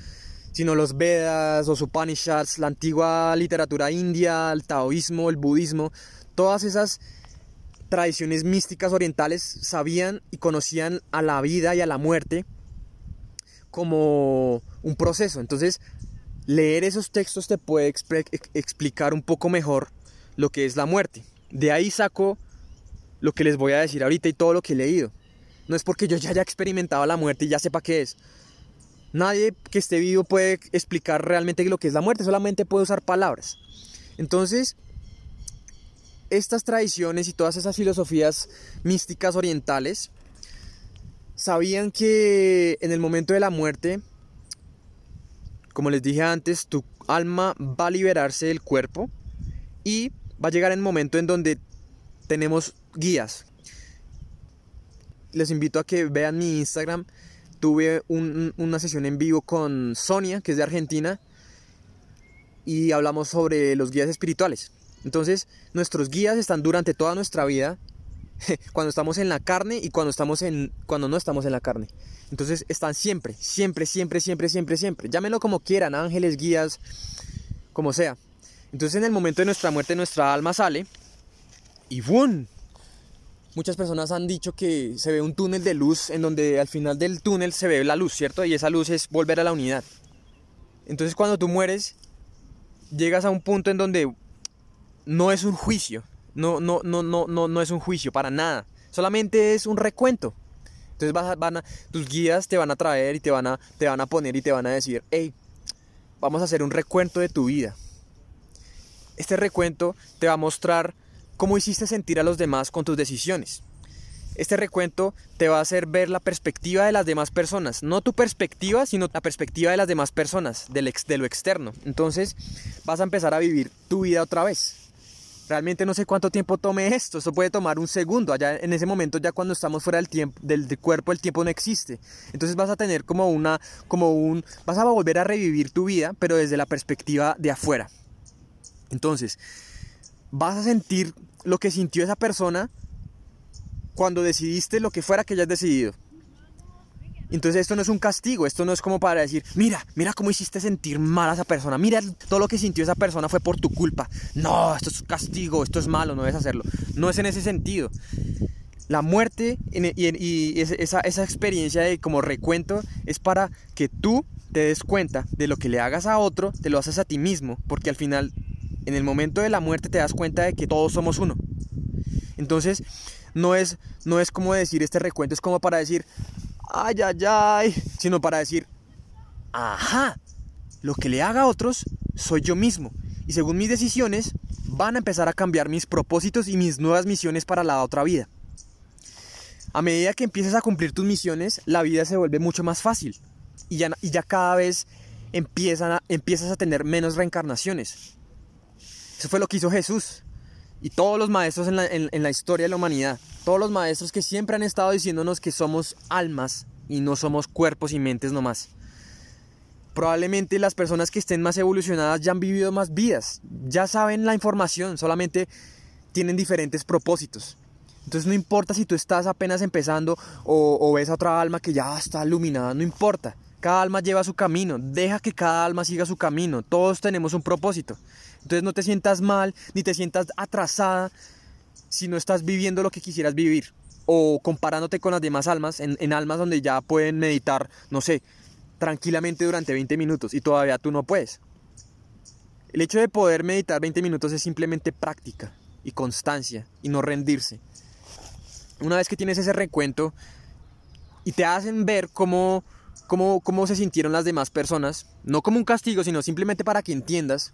sino los Vedas, los Upanishads, la antigua literatura india, el taoísmo, el budismo, todas esas tradiciones místicas orientales sabían y conocían a la vida y a la muerte como un proceso. Entonces, leer esos textos te puede explicar un poco mejor lo que es la muerte. De ahí saco lo que les voy a decir ahorita y todo lo que he leído. No es porque yo ya haya experimentado la muerte y ya sepa qué es. Nadie que esté vivo puede explicar realmente lo que es la muerte, solamente puede usar palabras. Entonces, estas tradiciones y todas esas filosofías místicas orientales sabían que en el momento de la muerte, como les dije antes, tu alma va a liberarse del cuerpo y va a llegar el momento en donde tenemos guías. Les invito a que vean mi Instagram. Tuve una sesión en vivo con Sonia, que es de Argentina, y hablamos sobre los guías espirituales. Entonces, nuestros guías están durante toda nuestra vida, cuando estamos en la carne y cuando, estamos en, cuando no estamos en la carne. Entonces, están siempre, siempre, siempre, siempre, siempre, siempre. Llámenlo como quieran, ángeles, guías, como sea. Entonces, en el momento de nuestra muerte, nuestra alma sale y ¡bum! Muchas personas han dicho que se ve un túnel de luz en donde al final del túnel se ve la luz, ¿cierto? Y esa luz es volver a la unidad. Entonces cuando tú mueres, llegas a un punto en donde no es un juicio. No, no, no, no, no, no es un juicio para nada. Solamente es un recuento. Entonces vas van a, tus guías te van a traer y te van a, te van a poner y te van a decir, hey, vamos a hacer un recuento de tu vida. Este recuento te va a mostrar cómo hiciste sentir a los demás con tus decisiones. Este recuento te va a hacer ver la perspectiva de las demás personas, no tu perspectiva, sino la perspectiva de las demás personas, del ex, de lo externo. Entonces vas a empezar a vivir tu vida otra vez Realmente no sé cuánto tiempo tome esto, eso puede tomar un segundo, allá en ese momento ya cuando estamos fuera del tiempo, del, cuerpo, el tiempo no existe. Entonces vas a tener como una, como un, vas a volver a revivir tu vida, pero desde la perspectiva de afuera. Entonces, vas a sentir lo que sintió esa persona cuando decidiste lo que fuera que hayas decidido. Entonces esto no es un castigo, esto no es como para decir, mira, mira cómo hiciste sentir mal a esa persona, mira todo lo que sintió esa persona fue por tu culpa. No, esto es castigo, esto es malo, no debes hacerlo. No es en ese sentido. La muerte y, esa, esa experiencia de como recuento es para que tú te des cuenta de lo que le hagas a otro, te lo haces a ti mismo, porque al final, en el momento de la muerte te das cuenta de que todos somos uno. Entonces, no es, no es como decir este recuento, es como para decir, ay, ay, ay, sino para decir, ajá, lo que le haga a otros soy yo mismo. Y según mis decisiones, van a empezar a cambiar mis propósitos y mis nuevas misiones para la otra vida. A medida que empieces a cumplir tus misiones, la vida se vuelve mucho más fácil. Y ya, y ya cada vez empiezan empiezas a tener menos reencarnaciones. Eso fue lo que hizo Jesús. Y todos los maestros en la, en la historia de la humanidad todos los maestros que siempre han estado diciéndonos que somos almas y no somos cuerpos y mentes nomás. Probablemente las personas que estén más evolucionadas ya han vivido más vidas, ya saben la información, solamente tienen diferentes propósitos. Entonces no importa si tú estás apenas empezando o, o, ves a otra alma que ya está iluminada, no importa. Cada alma lleva su camino, deja que cada alma siga su camino, todos tenemos un propósito. Entonces no te sientas mal, ni te sientas atrasada, si no estás viviendo lo que quisieras vivir o comparándote con las demás almas, en, almas donde ya pueden meditar, no sé, tranquilamente durante 20 minutos y todavía tú no puedes. El hecho de poder meditar 20 minutos es simplemente práctica y constancia y no rendirse. Una vez que tienes ese recuento y te hacen ver cómo, cómo, cómo se sintieron las demás personas, no como un castigo, sino simplemente para que entiendas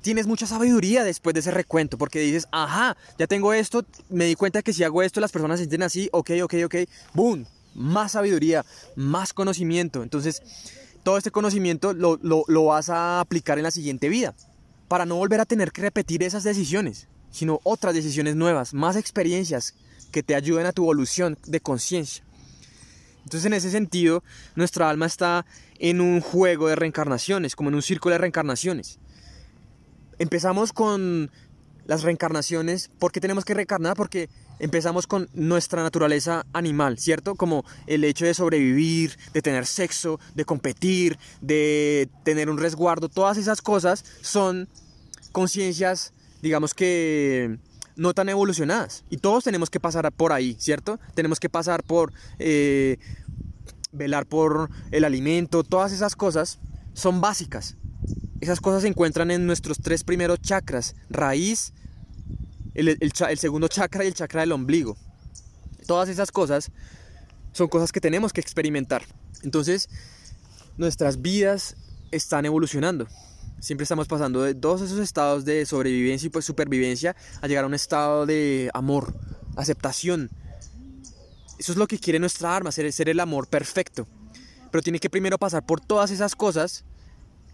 tienes mucha sabiduría después de ese recuento, porque dices, ajá, ya tengo esto, me di cuenta que si hago esto las personas se sienten así, ok, ok, ok, boom, más sabiduría, más conocimiento. Entonces, todo este conocimiento lo, lo, vas a aplicar en la siguiente vida, para no volver a tener que repetir esas decisiones, sino otras decisiones nuevas, más experiencias que te ayuden a tu evolución de conciencia. Entonces en ese sentido, nuestra alma está en un juego de reencarnaciones, como en un círculo de reencarnaciones. Empezamos con las reencarnaciones. ¿Por qué tenemos que reencarnar? Porque empezamos con nuestra naturaleza animal, ¿cierto? Como el hecho de sobrevivir, de tener sexo, de competir, de tener un resguardo. Todas esas cosas son conciencias, digamos que no tan evolucionadas. Y todos tenemos que pasar por ahí, ¿cierto? Tenemos que pasar por eh, velar por el alimento. Todas esas cosas son básicas. Esas cosas se encuentran en nuestros tres primeros chakras, raíz, el, segundo chakra y el chakra del ombligo. Todas esas cosas son cosas que tenemos que experimentar. Entonces, nuestras vidas están evolucionando. Siempre estamos pasando de todos esos estados de sobrevivencia y pues supervivencia a llegar a un estado de amor, aceptación. Eso es lo que quiere nuestra arma, ser, ser el amor perfecto. Pero tiene que primero pasar por todas esas cosas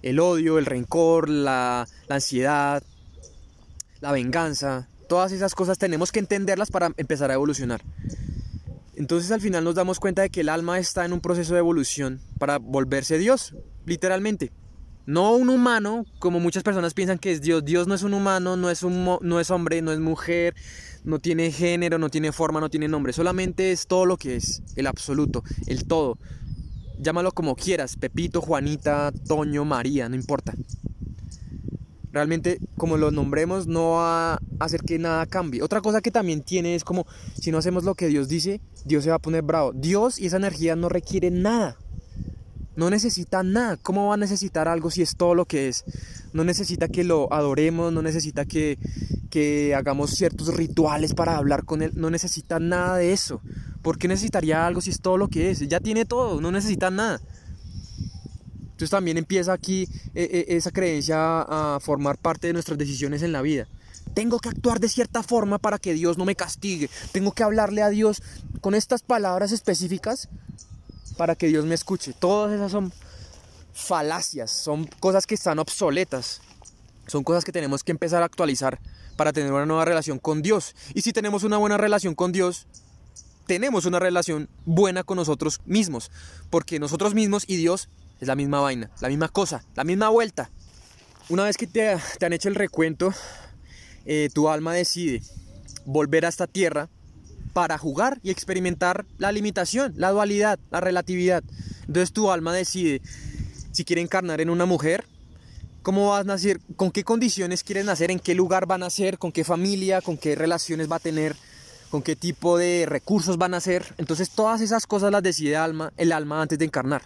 el odio, el rencor, la, ansiedad, la venganza, todas esas cosas tenemos que entenderlas para empezar a evolucionar. Entonces al final nos damos cuenta de que el alma está en un proceso de evolución para volverse Dios, literalmente. No un humano, como muchas personas piensan que es Dios. Dios no es un humano, no es, un, no es hombre, no es mujer, no tiene género, no tiene forma, no tiene nombre. Solamente es todo lo que es, el absoluto, el todo llámalo como quieras, Pepito, Juanita, Toño, María, no importa. Realmente, como lo nombremos, no va a hacer que nada cambie. Otra cosa que también tiene es como, si no hacemos lo que Dios dice, Dios se va a poner bravo. Dios y esa energía no requiere nada. No necesita nada. ¿Cómo va a necesitar algo si es todo lo que es? No necesita que lo adoremos, no necesita que, que hagamos ciertos rituales para hablar con Él. No necesita nada de eso. ¿Por qué necesitaría algo si es todo lo que es? Ya tiene todo, no necesita nada. Entonces también empieza aquí eh, eh, esa creencia a formar parte de nuestras decisiones en la vida. Tengo que actuar de cierta forma para que Dios no me castigue. Tengo que hablarle a Dios con estas palabras específicas para que Dios me escuche. Todas esas son falacias, son cosas que están obsoletas. Son cosas que tenemos que empezar a actualizar para tener una nueva relación con Dios. Y si tenemos una buena relación con Dios, tenemos una relación buena con nosotros mismos. Porque nosotros mismos y Dios es la misma vaina, la misma cosa, la misma vuelta. Una vez que te, han hecho el recuento, eh, tu alma decide volver a esta tierra para jugar y experimentar la limitación, la dualidad, la relatividad. Entonces tu alma decide si quiere encarnar en una mujer, cómo vas a nacer, con qué condiciones quieren nacer, en qué lugar van a nacer, con qué familia, con qué relaciones va a tener, con qué tipo de recursos van a nacer. Entonces todas esas cosas las decide alma, el alma antes de encarnar.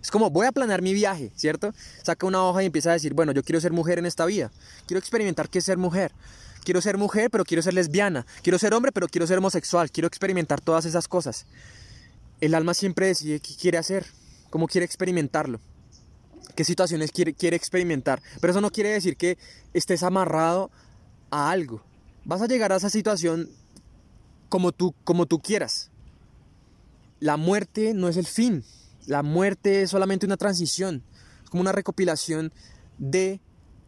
Es como voy a planear mi viaje, ¿cierto? Saca una hoja y empieza a decir, bueno, yo quiero ser mujer en esta vida. Quiero experimentar qué es ser mujer. Quiero ser mujer, pero quiero ser lesbiana. Quiero ser hombre, pero quiero ser homosexual. Quiero experimentar todas esas cosas. El alma siempre decide qué quiere hacer, cómo quiere experimentarlo, qué situaciones quiere, quiere experimentar. Pero eso no quiere decir que estés amarrado a algo. Vas a llegar a esa situación como tú, como tú quieras. La muerte no es el fin. La muerte es solamente una transición. Como una recopilación de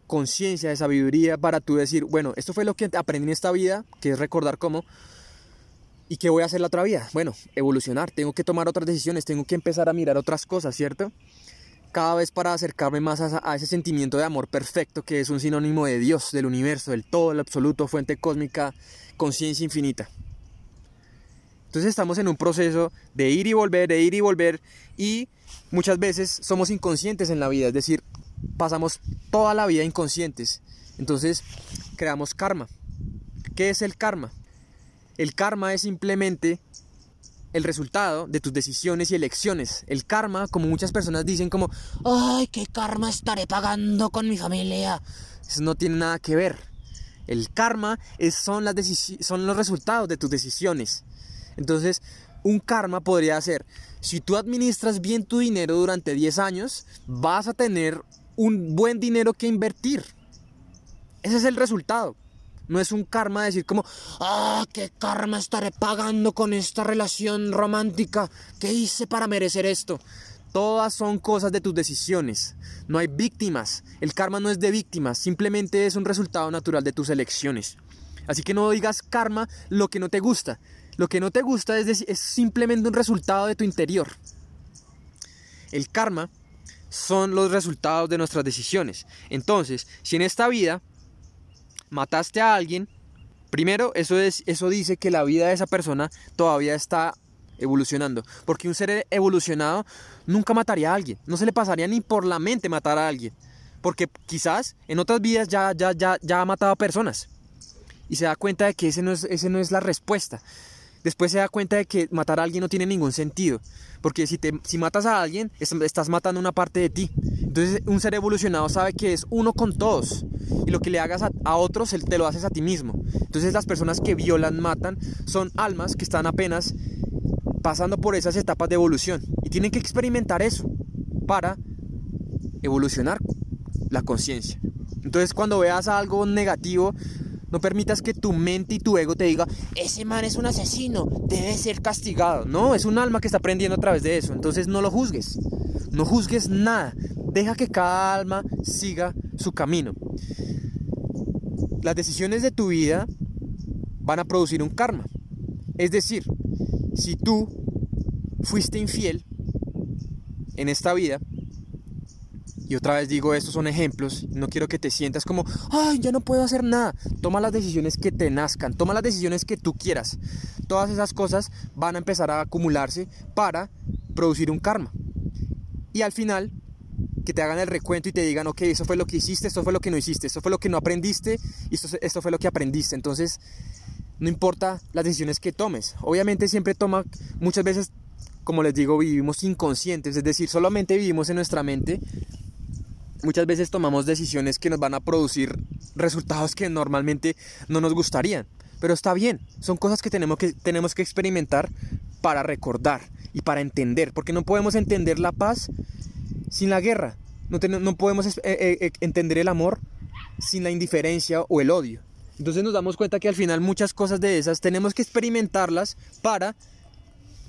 conciencia, de sabiduría para tú decir, bueno, esto fue lo que aprendí en esta vida, que es recordar cómo, y qué voy a hacer la otra vida. Bueno, evolucionar, tengo que tomar otras decisiones, tengo que empezar a mirar otras cosas, ¿cierto? Cada vez para acercarme más a, ese sentimiento de amor perfecto que es un sinónimo de Dios, del universo, del todo, el absoluto, fuente cósmica, conciencia infinita. Entonces estamos en un proceso de ir y volver, de ir y volver y muchas veces somos inconscientes en la vida, es decir, pasamos toda la vida inconscientes. Entonces creamos karma. ¿Qué es el karma? El karma es simplemente el resultado de tus decisiones y elecciones. El karma, como muchas personas dicen, como, ay, ¿qué karma estaré pagando con mi familia? Eso no tiene nada que ver. El karma es, son, las son los resultados de tus decisiones. Entonces, un karma podría ser, si tú administras bien tu dinero durante 10 años, vas a tener un buen dinero que invertir. Ese es el resultado. No es un karma decir como, ah, qué karma estaré pagando con esta relación romántica. ¿Qué hice para merecer esto? Todas son cosas de tus decisiones. No hay víctimas. El karma no es de víctimas, simplemente es un resultado natural de tus elecciones. Así que no digas karma lo que no te gusta. Lo que no te gusta es, es simplemente un resultado de tu interior. El karma son los resultados de nuestras decisiones. Entonces, si en esta vida mataste a alguien, primero eso, es, eso dice que la vida de esa persona todavía está evolucionando. Porque un ser evolucionado nunca mataría a alguien. No se le pasaría ni por la mente matar a alguien. Porque quizás en otras vidas ya, ya, ya, ya ha matado a personas. Y se da cuenta de que ese no es, ese no es la respuesta. Después se da cuenta de que matar a alguien no tiene ningún sentido. Porque si, te, si matas a alguien, estás matando una parte de ti. Entonces un ser evolucionado sabe que es uno con todos. Y lo que le hagas a, otros, te lo haces a ti mismo. Entonces las personas que violan, matan, son almas que están apenas pasando por esas etapas de evolución. Y tienen que experimentar eso para evolucionar la conciencia. Entonces cuando veas algo negativo, no permitas que tu mente y tu ego te diga, ese man es un asesino, debe ser castigado. No, es un alma que está aprendiendo a través de eso. Entonces no lo juzgues. No juzgues nada. Deja que cada alma siga su camino. Las decisiones de tu vida van a producir un karma. Es decir, si tú fuiste infiel en esta vida, y otra vez digo, estos son ejemplos. No quiero que te sientas como, ay, ya no puedo hacer nada. Toma las decisiones que te nazcan. Toma las decisiones que tú quieras. Todas esas cosas van a empezar a acumularse para producir un karma. Y al final, que te hagan el recuento y te digan, ok, eso fue lo que hiciste, esto fue lo que no hiciste, esto fue lo que no aprendiste y esto, esto fue lo que aprendiste. Entonces, no importa las decisiones que tomes. Obviamente siempre toma, muchas veces, como les digo, vivimos inconscientes, es decir, solamente vivimos en nuestra mente muchas veces tomamos decisiones que nos van a producir resultados que normalmente no nos gustarían. Pero está bien, son cosas que tenemos que, tenemos que experimentar para recordar y para entender, porque no podemos entender la paz sin la guerra, no, no podemos eh, eh, entender el amor sin la indiferencia o el odio. Entonces nos damos cuenta que al final muchas cosas de esas tenemos que experimentarlas para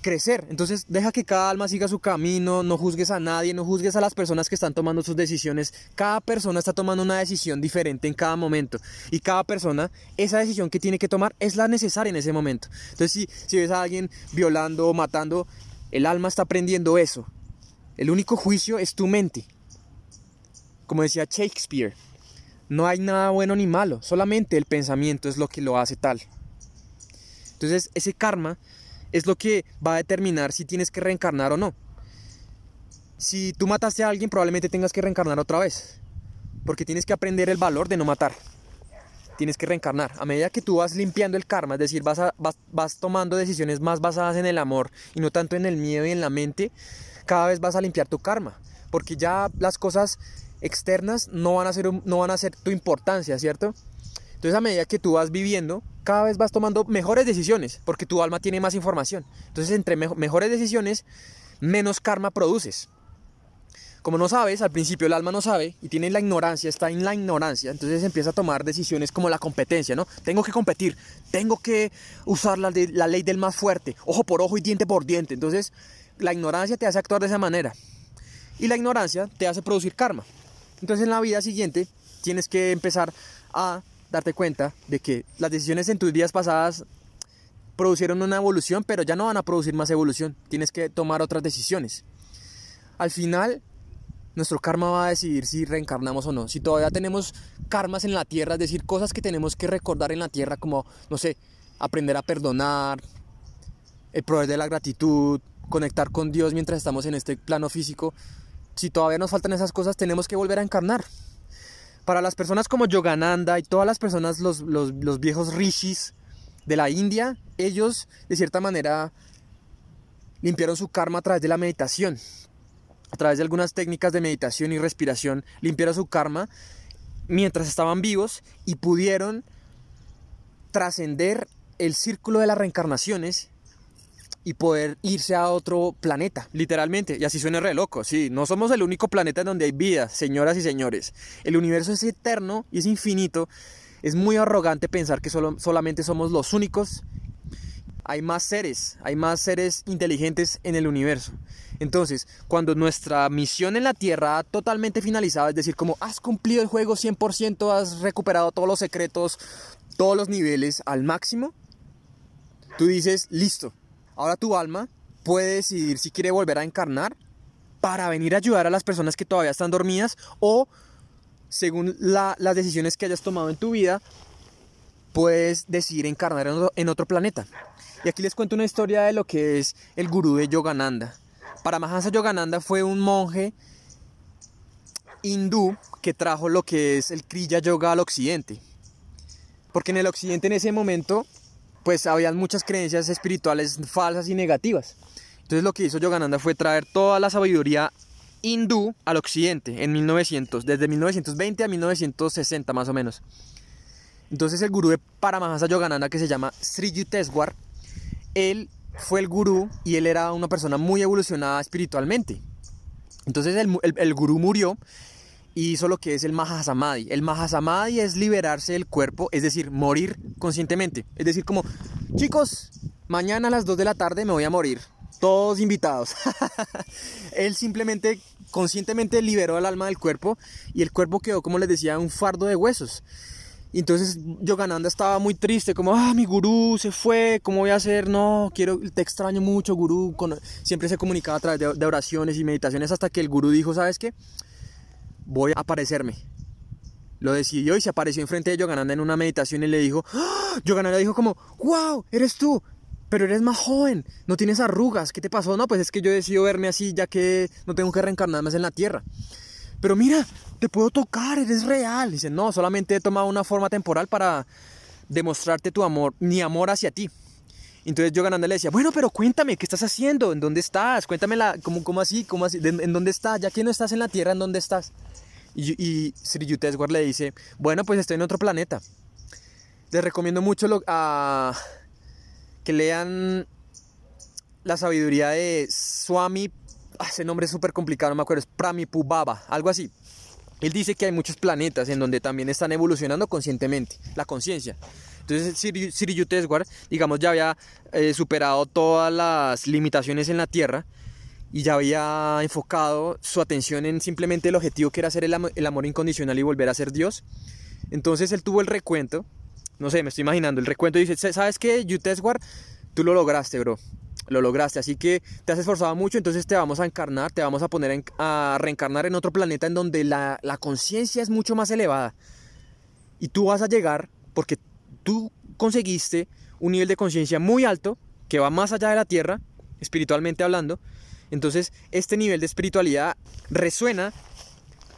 crecer. Entonces deja que cada alma siga su camino, no juzgues a nadie, no juzgues a las personas que están tomando sus decisiones. Cada persona está tomando una decisión diferente en cada momento. Y cada persona, esa decisión que tiene que tomar es la necesaria en ese momento. Entonces si, ves a alguien violando o matando, el alma está aprendiendo eso. El único juicio es tu mente. Como decía Shakespeare, no hay nada bueno ni malo, solamente el pensamiento es lo que lo hace tal. Entonces ese karma es lo que va a determinar si tienes que reencarnar o no. Si tú mataste a alguien, probablemente tengas que reencarnar otra vez. Porque tienes que aprender el valor de no matar. Tienes que reencarnar. A medida que tú vas limpiando el karma, es decir, vas, vas, vas tomando decisiones más basadas en el amor y no tanto en el miedo y en la mente, cada vez vas a limpiar tu karma. Porque ya las cosas externas no van a ser, no van a ser tu importancia, ¿cierto? Entonces a medida que tú vas viviendo, cada vez vas tomando mejores decisiones, porque tu alma tiene más información. Entonces entre mejores decisiones, menos karma produces. Como no sabes, al principio el alma no sabe y tiene la ignorancia, está en la ignorancia, entonces empieza a tomar decisiones como la competencia, ¿no? Tengo que competir, tengo que usar la, la ley del más fuerte, ojo por ojo y diente por diente. Entonces la ignorancia te hace actuar de esa manera y la ignorancia te hace producir karma. Entonces en la vida siguiente tienes que empezar a darte cuenta de que las decisiones en tus vidas pasadas producieron una evolución, pero ya no van a producir más evolución. Tienes que tomar otras decisiones. Al final, nuestro karma va a decidir si reencarnamos o no. Si todavía tenemos karmas en la tierra, es decir, cosas que tenemos que recordar en la tierra, como, no sé, aprender a perdonar, el poder de la gratitud, conectar con Dios mientras estamos en este plano físico. Si todavía nos faltan esas cosas, tenemos que volver a encarnar. Para las personas como Yogananda y todas las personas, los, los, viejos rishis de la India, ellos de cierta manera limpiaron su karma a través de la meditación. A través de algunas técnicas de meditación y respiración, limpiaron su karma mientras estaban vivos y pudieron trascender el círculo de las reencarnaciones y poder irse a otro planeta, literalmente. Y así suena re loco, sí, no somos el único planeta en donde hay vida, señoras y señores. El universo es eterno y es infinito. Es muy arrogante pensar que solo, solamente somos los únicos. Hay más seres, hay más seres inteligentes en el universo. Entonces, cuando nuestra misión en la Tierra ha totalmente finalizado, es decir, como has cumplido el juego 100%, has recuperado todos los secretos, todos los niveles al máximo, tú dices, listo, Ahora tu alma puede decidir si quiere volver a encarnar para venir a ayudar a las personas que todavía están dormidas o según las decisiones que hayas tomado en tu vida, puedes decidir encarnar en otro, planeta. Y aquí les cuento una historia de lo que es el gurú de Yogananda. Paramahansa Yogananda fue un monje hindú que trajo lo que es el Kriya Yoga al occidente. Porque en el occidente en ese momento pues habían muchas creencias espirituales falsas y negativas. Entonces lo que hizo Yogananda fue traer toda la sabiduría hindú al occidente en 1900, desde 1920 a 1960 más o menos. Entonces el gurú de Paramahansa Yogananda que se llama Sri Yukteswar, él fue el gurú y él era una persona muy evolucionada espiritualmente. Entonces el, el, el gurú murió y hizo lo que es el Mahasamadhi. El Mahasamadhi es liberarse del cuerpo, es decir, morir conscientemente. Es decir, como, chicos, mañana a las 2 de la tarde me voy a morir. Todos invitados. Él simplemente, conscientemente liberó el alma del cuerpo y el cuerpo quedó, como les decía, un fardo de huesos. Entonces Yogananda estaba muy triste, como, ah, mi gurú se fue, ¿cómo voy a hacer? No, quiero, te extraño mucho, gurú. Siempre se comunicaba a través de oraciones y meditaciones hasta que el gurú dijo, ¿sabes qué? Voy a aparecerme. Lo decidió y se apareció enfrente de Yogananda en una meditación y le dijo, ¡Ah! Yogananda dijo como, wow, eres tú, pero eres más joven, no tienes arrugas, ¿qué te pasó? No, pues es que yo decido verme así ya que no tengo que reencarnar más en la tierra. Pero mira, te puedo tocar, eres real. Dice, no, solamente he tomado una forma temporal para demostrarte tu amor, mi amor hacia ti. Entonces Yogananda le decía, bueno, pero cuéntame, ¿qué estás haciendo? ¿En dónde estás? Cuéntame, la, ¿cómo, cómo así? ¿Cómo así? ¿En dónde estás? Ya que no estás en la Tierra, ¿en dónde estás? Y, y Sri Yukteswar le dice, bueno, pues estoy en otro planeta. Les recomiendo mucho lo, que lean la sabiduría de Swami, ah, ese nombre es súper complicado, no me acuerdo, es Pramipubaba, algo así. Él dice que hay muchos planetas en donde también están evolucionando conscientemente, la conciencia. Entonces Sir, Sir Yuteswar, digamos, ya había eh, superado todas las limitaciones en la Tierra y ya había enfocado su atención en simplemente el objetivo que era ser el, el amor incondicional y volver a ser Dios. Entonces él tuvo el recuento, no sé, me estoy imaginando, el recuento y dice, ¿sabes qué, Yuteswar? Tú lo lograste, bro lo lograste. Así que te has esforzado mucho, entonces te vamos a encarnar, te vamos a poner a reencarnar en otro planeta en donde la, la conciencia es mucho más elevada. Y tú vas a llegar porque tú conseguiste un nivel de conciencia muy alto que va más allá de la Tierra, espiritualmente hablando. Entonces, este nivel de espiritualidad resuena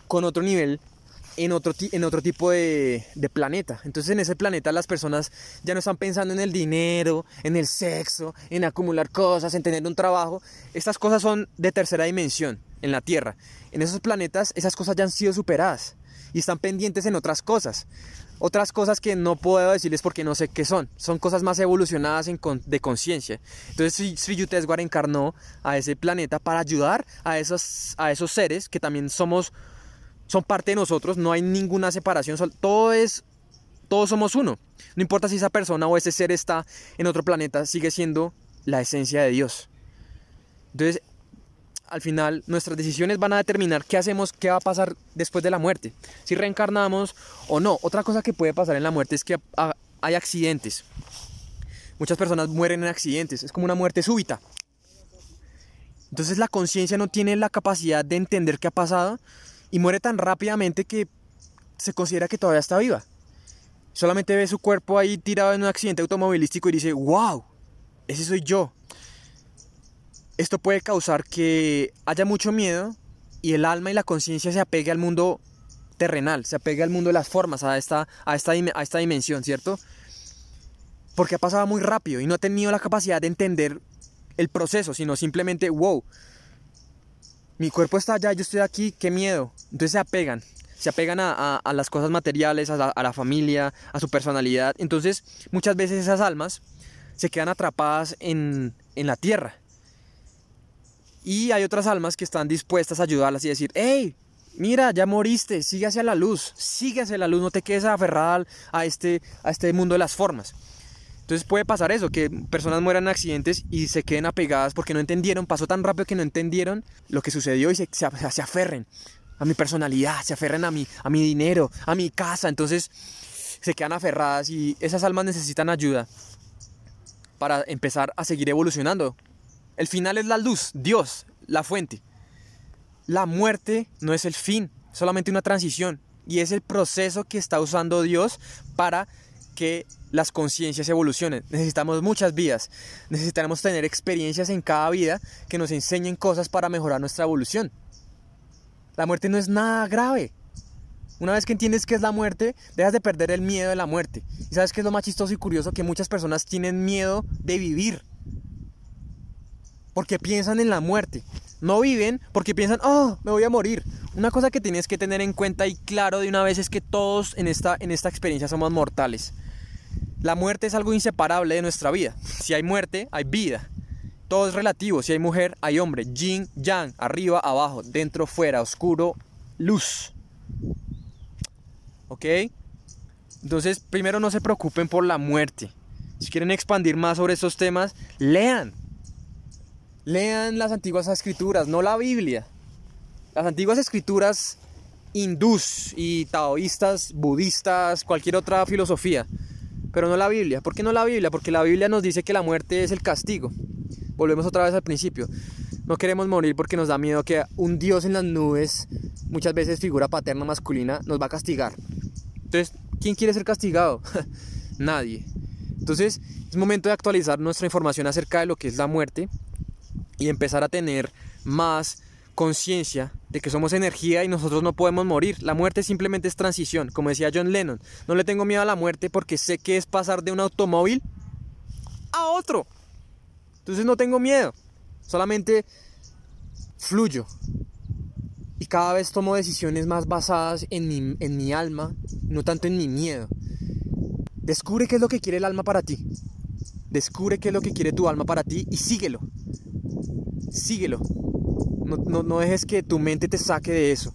con otro nivel en otro, en otro tipo de, de, planeta. Entonces en ese planeta las personas ya no están pensando en el dinero, en el sexo, en acumular cosas, en tener un trabajo. Estas cosas son de tercera dimensión en la Tierra. En esos planetas esas cosas ya han sido superadas y están pendientes en otras cosas. Otras cosas que no puedo decirles porque no sé qué son. Son cosas más evolucionadas en de conciencia. Entonces Sri Yukteswar encarnó a ese planeta para ayudar a esos, a esos seres que también somos son parte de nosotros, no hay ninguna separación, todo es, todos somos uno. No importa si esa persona o ese ser está en otro planeta, sigue siendo la esencia de Dios. Entonces, al final, nuestras decisiones van a determinar qué hacemos, qué va a pasar después de la muerte. Si reencarnamos o no. Otra cosa que puede pasar en la muerte es que hay accidentes. Muchas personas mueren en accidentes, es como una muerte súbita. Entonces la conciencia no tiene la capacidad de entender qué ha pasado y muere tan rápidamente que se considera que todavía está viva. Solamente ve su cuerpo ahí tirado en un accidente automovilístico y dice, wow, ese soy yo. Esto puede causar que haya mucho miedo y el alma y la conciencia se apegue al mundo terrenal, se apegue al mundo de las formas, a esta, a esta, a esta dimensión, ¿cierto? Porque ha pasado muy rápido y no ha tenido la capacidad de entender el proceso, sino simplemente, wow, mi cuerpo está allá, yo estoy aquí, qué miedo. Entonces se apegan, se apegan a, las cosas materiales, a la, familia, a su personalidad. Entonces muchas veces esas almas se quedan atrapadas en, en la tierra. Y hay otras almas que están dispuestas a ayudarlas y decir, hey, mira, ya moriste, sigue hacia la luz, sigue hacia la luz, no te quedes aferrada a este, a este mundo de las formas. Entonces puede pasar eso, que personas mueran en accidentes y se queden apegadas porque no entendieron, pasó tan rápido que no entendieron lo que sucedió y se, se, aferren a mi personalidad, se aferren a mi, a mi dinero, a mi casa. Entonces se quedan aferradas y esas almas necesitan ayuda para empezar a seguir evolucionando. El final es la luz, Dios, la fuente. La muerte no es el fin, solamente una transición. Y es el proceso que está usando Dios para que las conciencias evolucionen. Necesitamos muchas vidas. Necesitamos tener experiencias en cada vida que nos enseñen cosas para mejorar nuestra evolución. La muerte no es nada grave. Una vez que entiendes qué es la muerte, dejas de perder el miedo de la muerte. Y sabes qué es lo más chistoso y curioso que muchas personas tienen miedo de vivir. Porque piensan en la muerte. No viven porque piensan, oh, me voy a morir. Una cosa que tienes que tener en cuenta y claro de una vez es que todos en esta, en esta experiencia somos mortales. La muerte es algo inseparable de nuestra vida. Si hay muerte, hay vida. Todo es relativo. Si hay mujer, hay hombre. Yin, yang, arriba, abajo, dentro, fuera, oscuro, luz. ¿Ok? Entonces, primero no se preocupen por la muerte. Si quieren expandir más sobre estos temas, lean. Lean las antiguas escrituras, no la Biblia. Las antiguas escrituras hindús y taoístas, budistas, cualquier otra filosofía pero no la Biblia. ¿Por qué no la Biblia? Porque la Biblia nos dice que la muerte es el castigo. Volvemos otra vez al principio. No queremos morir porque nos da miedo que un Dios en las nubes, muchas veces figura paterna masculina, nos va a castigar. Entonces, ¿quién quiere ser castigado? Nadie. Entonces, es momento de actualizar nuestra información acerca de lo que es la muerte y empezar a tener más conciencia de que somos energía y nosotros no podemos morir. La muerte simplemente es transición, como decía John Lennon. No le tengo miedo a la muerte porque sé que es pasar de un automóvil a otro. Entonces no tengo miedo, solamente fluyo. Y cada vez tomo decisiones más basadas en mi, en mi alma, no tanto en mi miedo. Descubre qué es lo que quiere el alma para ti. Descubre qué es lo que quiere tu alma para ti y síguelo. Síguelo. No, dejes que tu mente te saque de eso.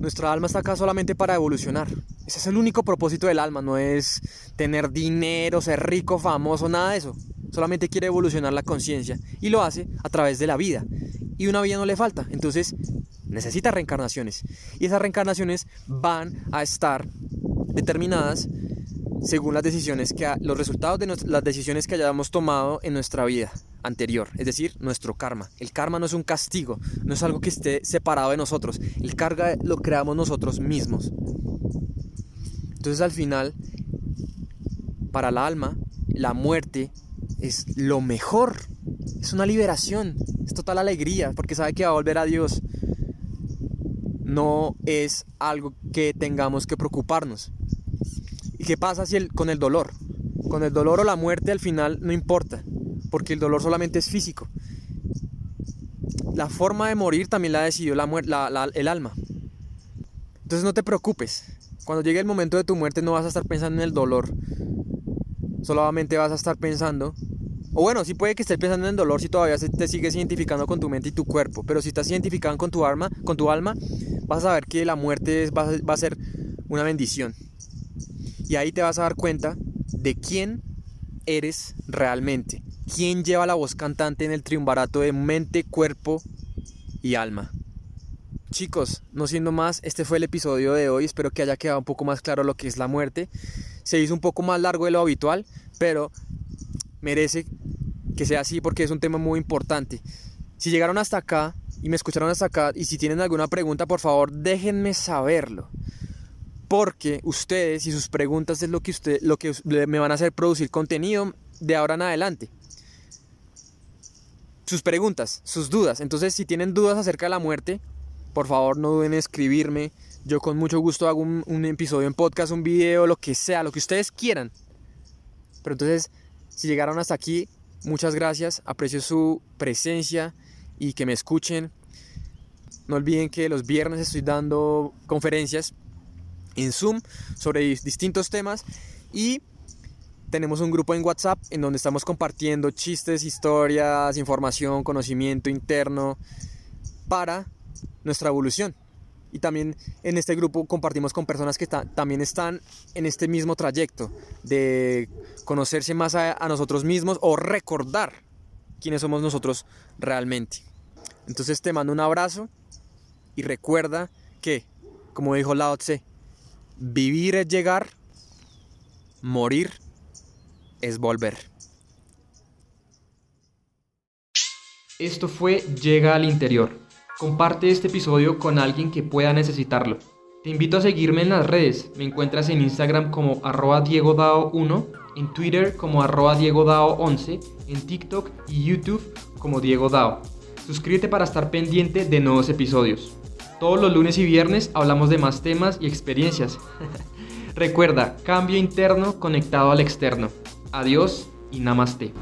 Nuestra alma está acá solamente para evolucionar. Ese es el único propósito del alma, no es tener dinero, ser rico, famoso, nada de eso. Solamente quiere evolucionar la conciencia y lo hace a través de la vida. Y una vida no le falta, entonces necesita reencarnaciones. Y esas reencarnaciones van a estar determinadas según las decisiones que los resultados de las decisiones que hayamos tomado en nuestra vida anterior, es decir, nuestro karma. El karma no es un castigo, no es algo que esté separado de nosotros. El karma lo creamos nosotros mismos. Entonces al final, para el alma, la muerte es lo mejor. Es una liberación, es total alegría, porque sabe que va a volver a Dios. No es algo que tengamos que preocuparnos. ¿Y qué pasa si el, con el dolor? Con el dolor o la muerte al final no importa porque el dolor solamente es físico. La forma de morir también la decidió la, el alma. Entonces no te preocupes. Cuando llegue el momento de tu muerte no vas a estar pensando en el dolor. Solamente vas a estar pensando... O bueno, sí puede que estés pensando en el dolor si todavía te sigues identificando con tu mente y tu cuerpo. Pero si estás identificado con tu alma, con tu alma vas a saber que la muerte va a ser una bendición. Y ahí te vas a dar cuenta de quién eres realmente. ¿Quién lleva la voz cantante en el triunvarato de mente, cuerpo y alma? Chicos, no siendo más, este fue el episodio de hoy. Espero que haya quedado un poco más claro lo que es la muerte. Se hizo un poco más largo de lo habitual, pero merece que sea así porque es un tema muy importante. Si llegaron hasta acá y me escucharon hasta acá y si tienen alguna pregunta, por favor, déjenme saberlo. Porque ustedes y sus preguntas es lo que, usted, lo que me van a hacer producir contenido de ahora en adelante sus preguntas, sus dudas. Entonces, si tienen dudas acerca de la muerte, por favor no duden en escribirme. Yo con mucho gusto hago un, episodio en podcast, un video, lo que sea, lo que ustedes quieran. Pero entonces, si llegaron hasta aquí, muchas gracias. Aprecio su presencia y que me escuchen. No olviden que los viernes estoy dando conferencias en Zoom sobre distintos temas y tenemos un grupo en WhatsApp en donde estamos compartiendo chistes, historias, información, conocimiento interno para nuestra evolución. Y también en este grupo compartimos con personas que también están en este mismo trayecto de conocerse más a, a nosotros mismos o recordar quiénes somos nosotros realmente. Entonces te mando un abrazo y recuerda que, como dijo Lao Tse, vivir es llegar, morir es volver. Esto fue Llega al Interior. Comparte este episodio con alguien que pueda necesitarlo. Te invito a seguirme en las redes. Me encuentras en Instagram como arroba diegodao1, en Twitter como arroba diegodao11, en TikTok y YouTube como Diego Dao. Suscríbete para estar pendiente de nuevos episodios. Todos los lunes y viernes hablamos de más temas y experiencias. Recuerda, cambio interno conectado al externo. Adiós y namaste.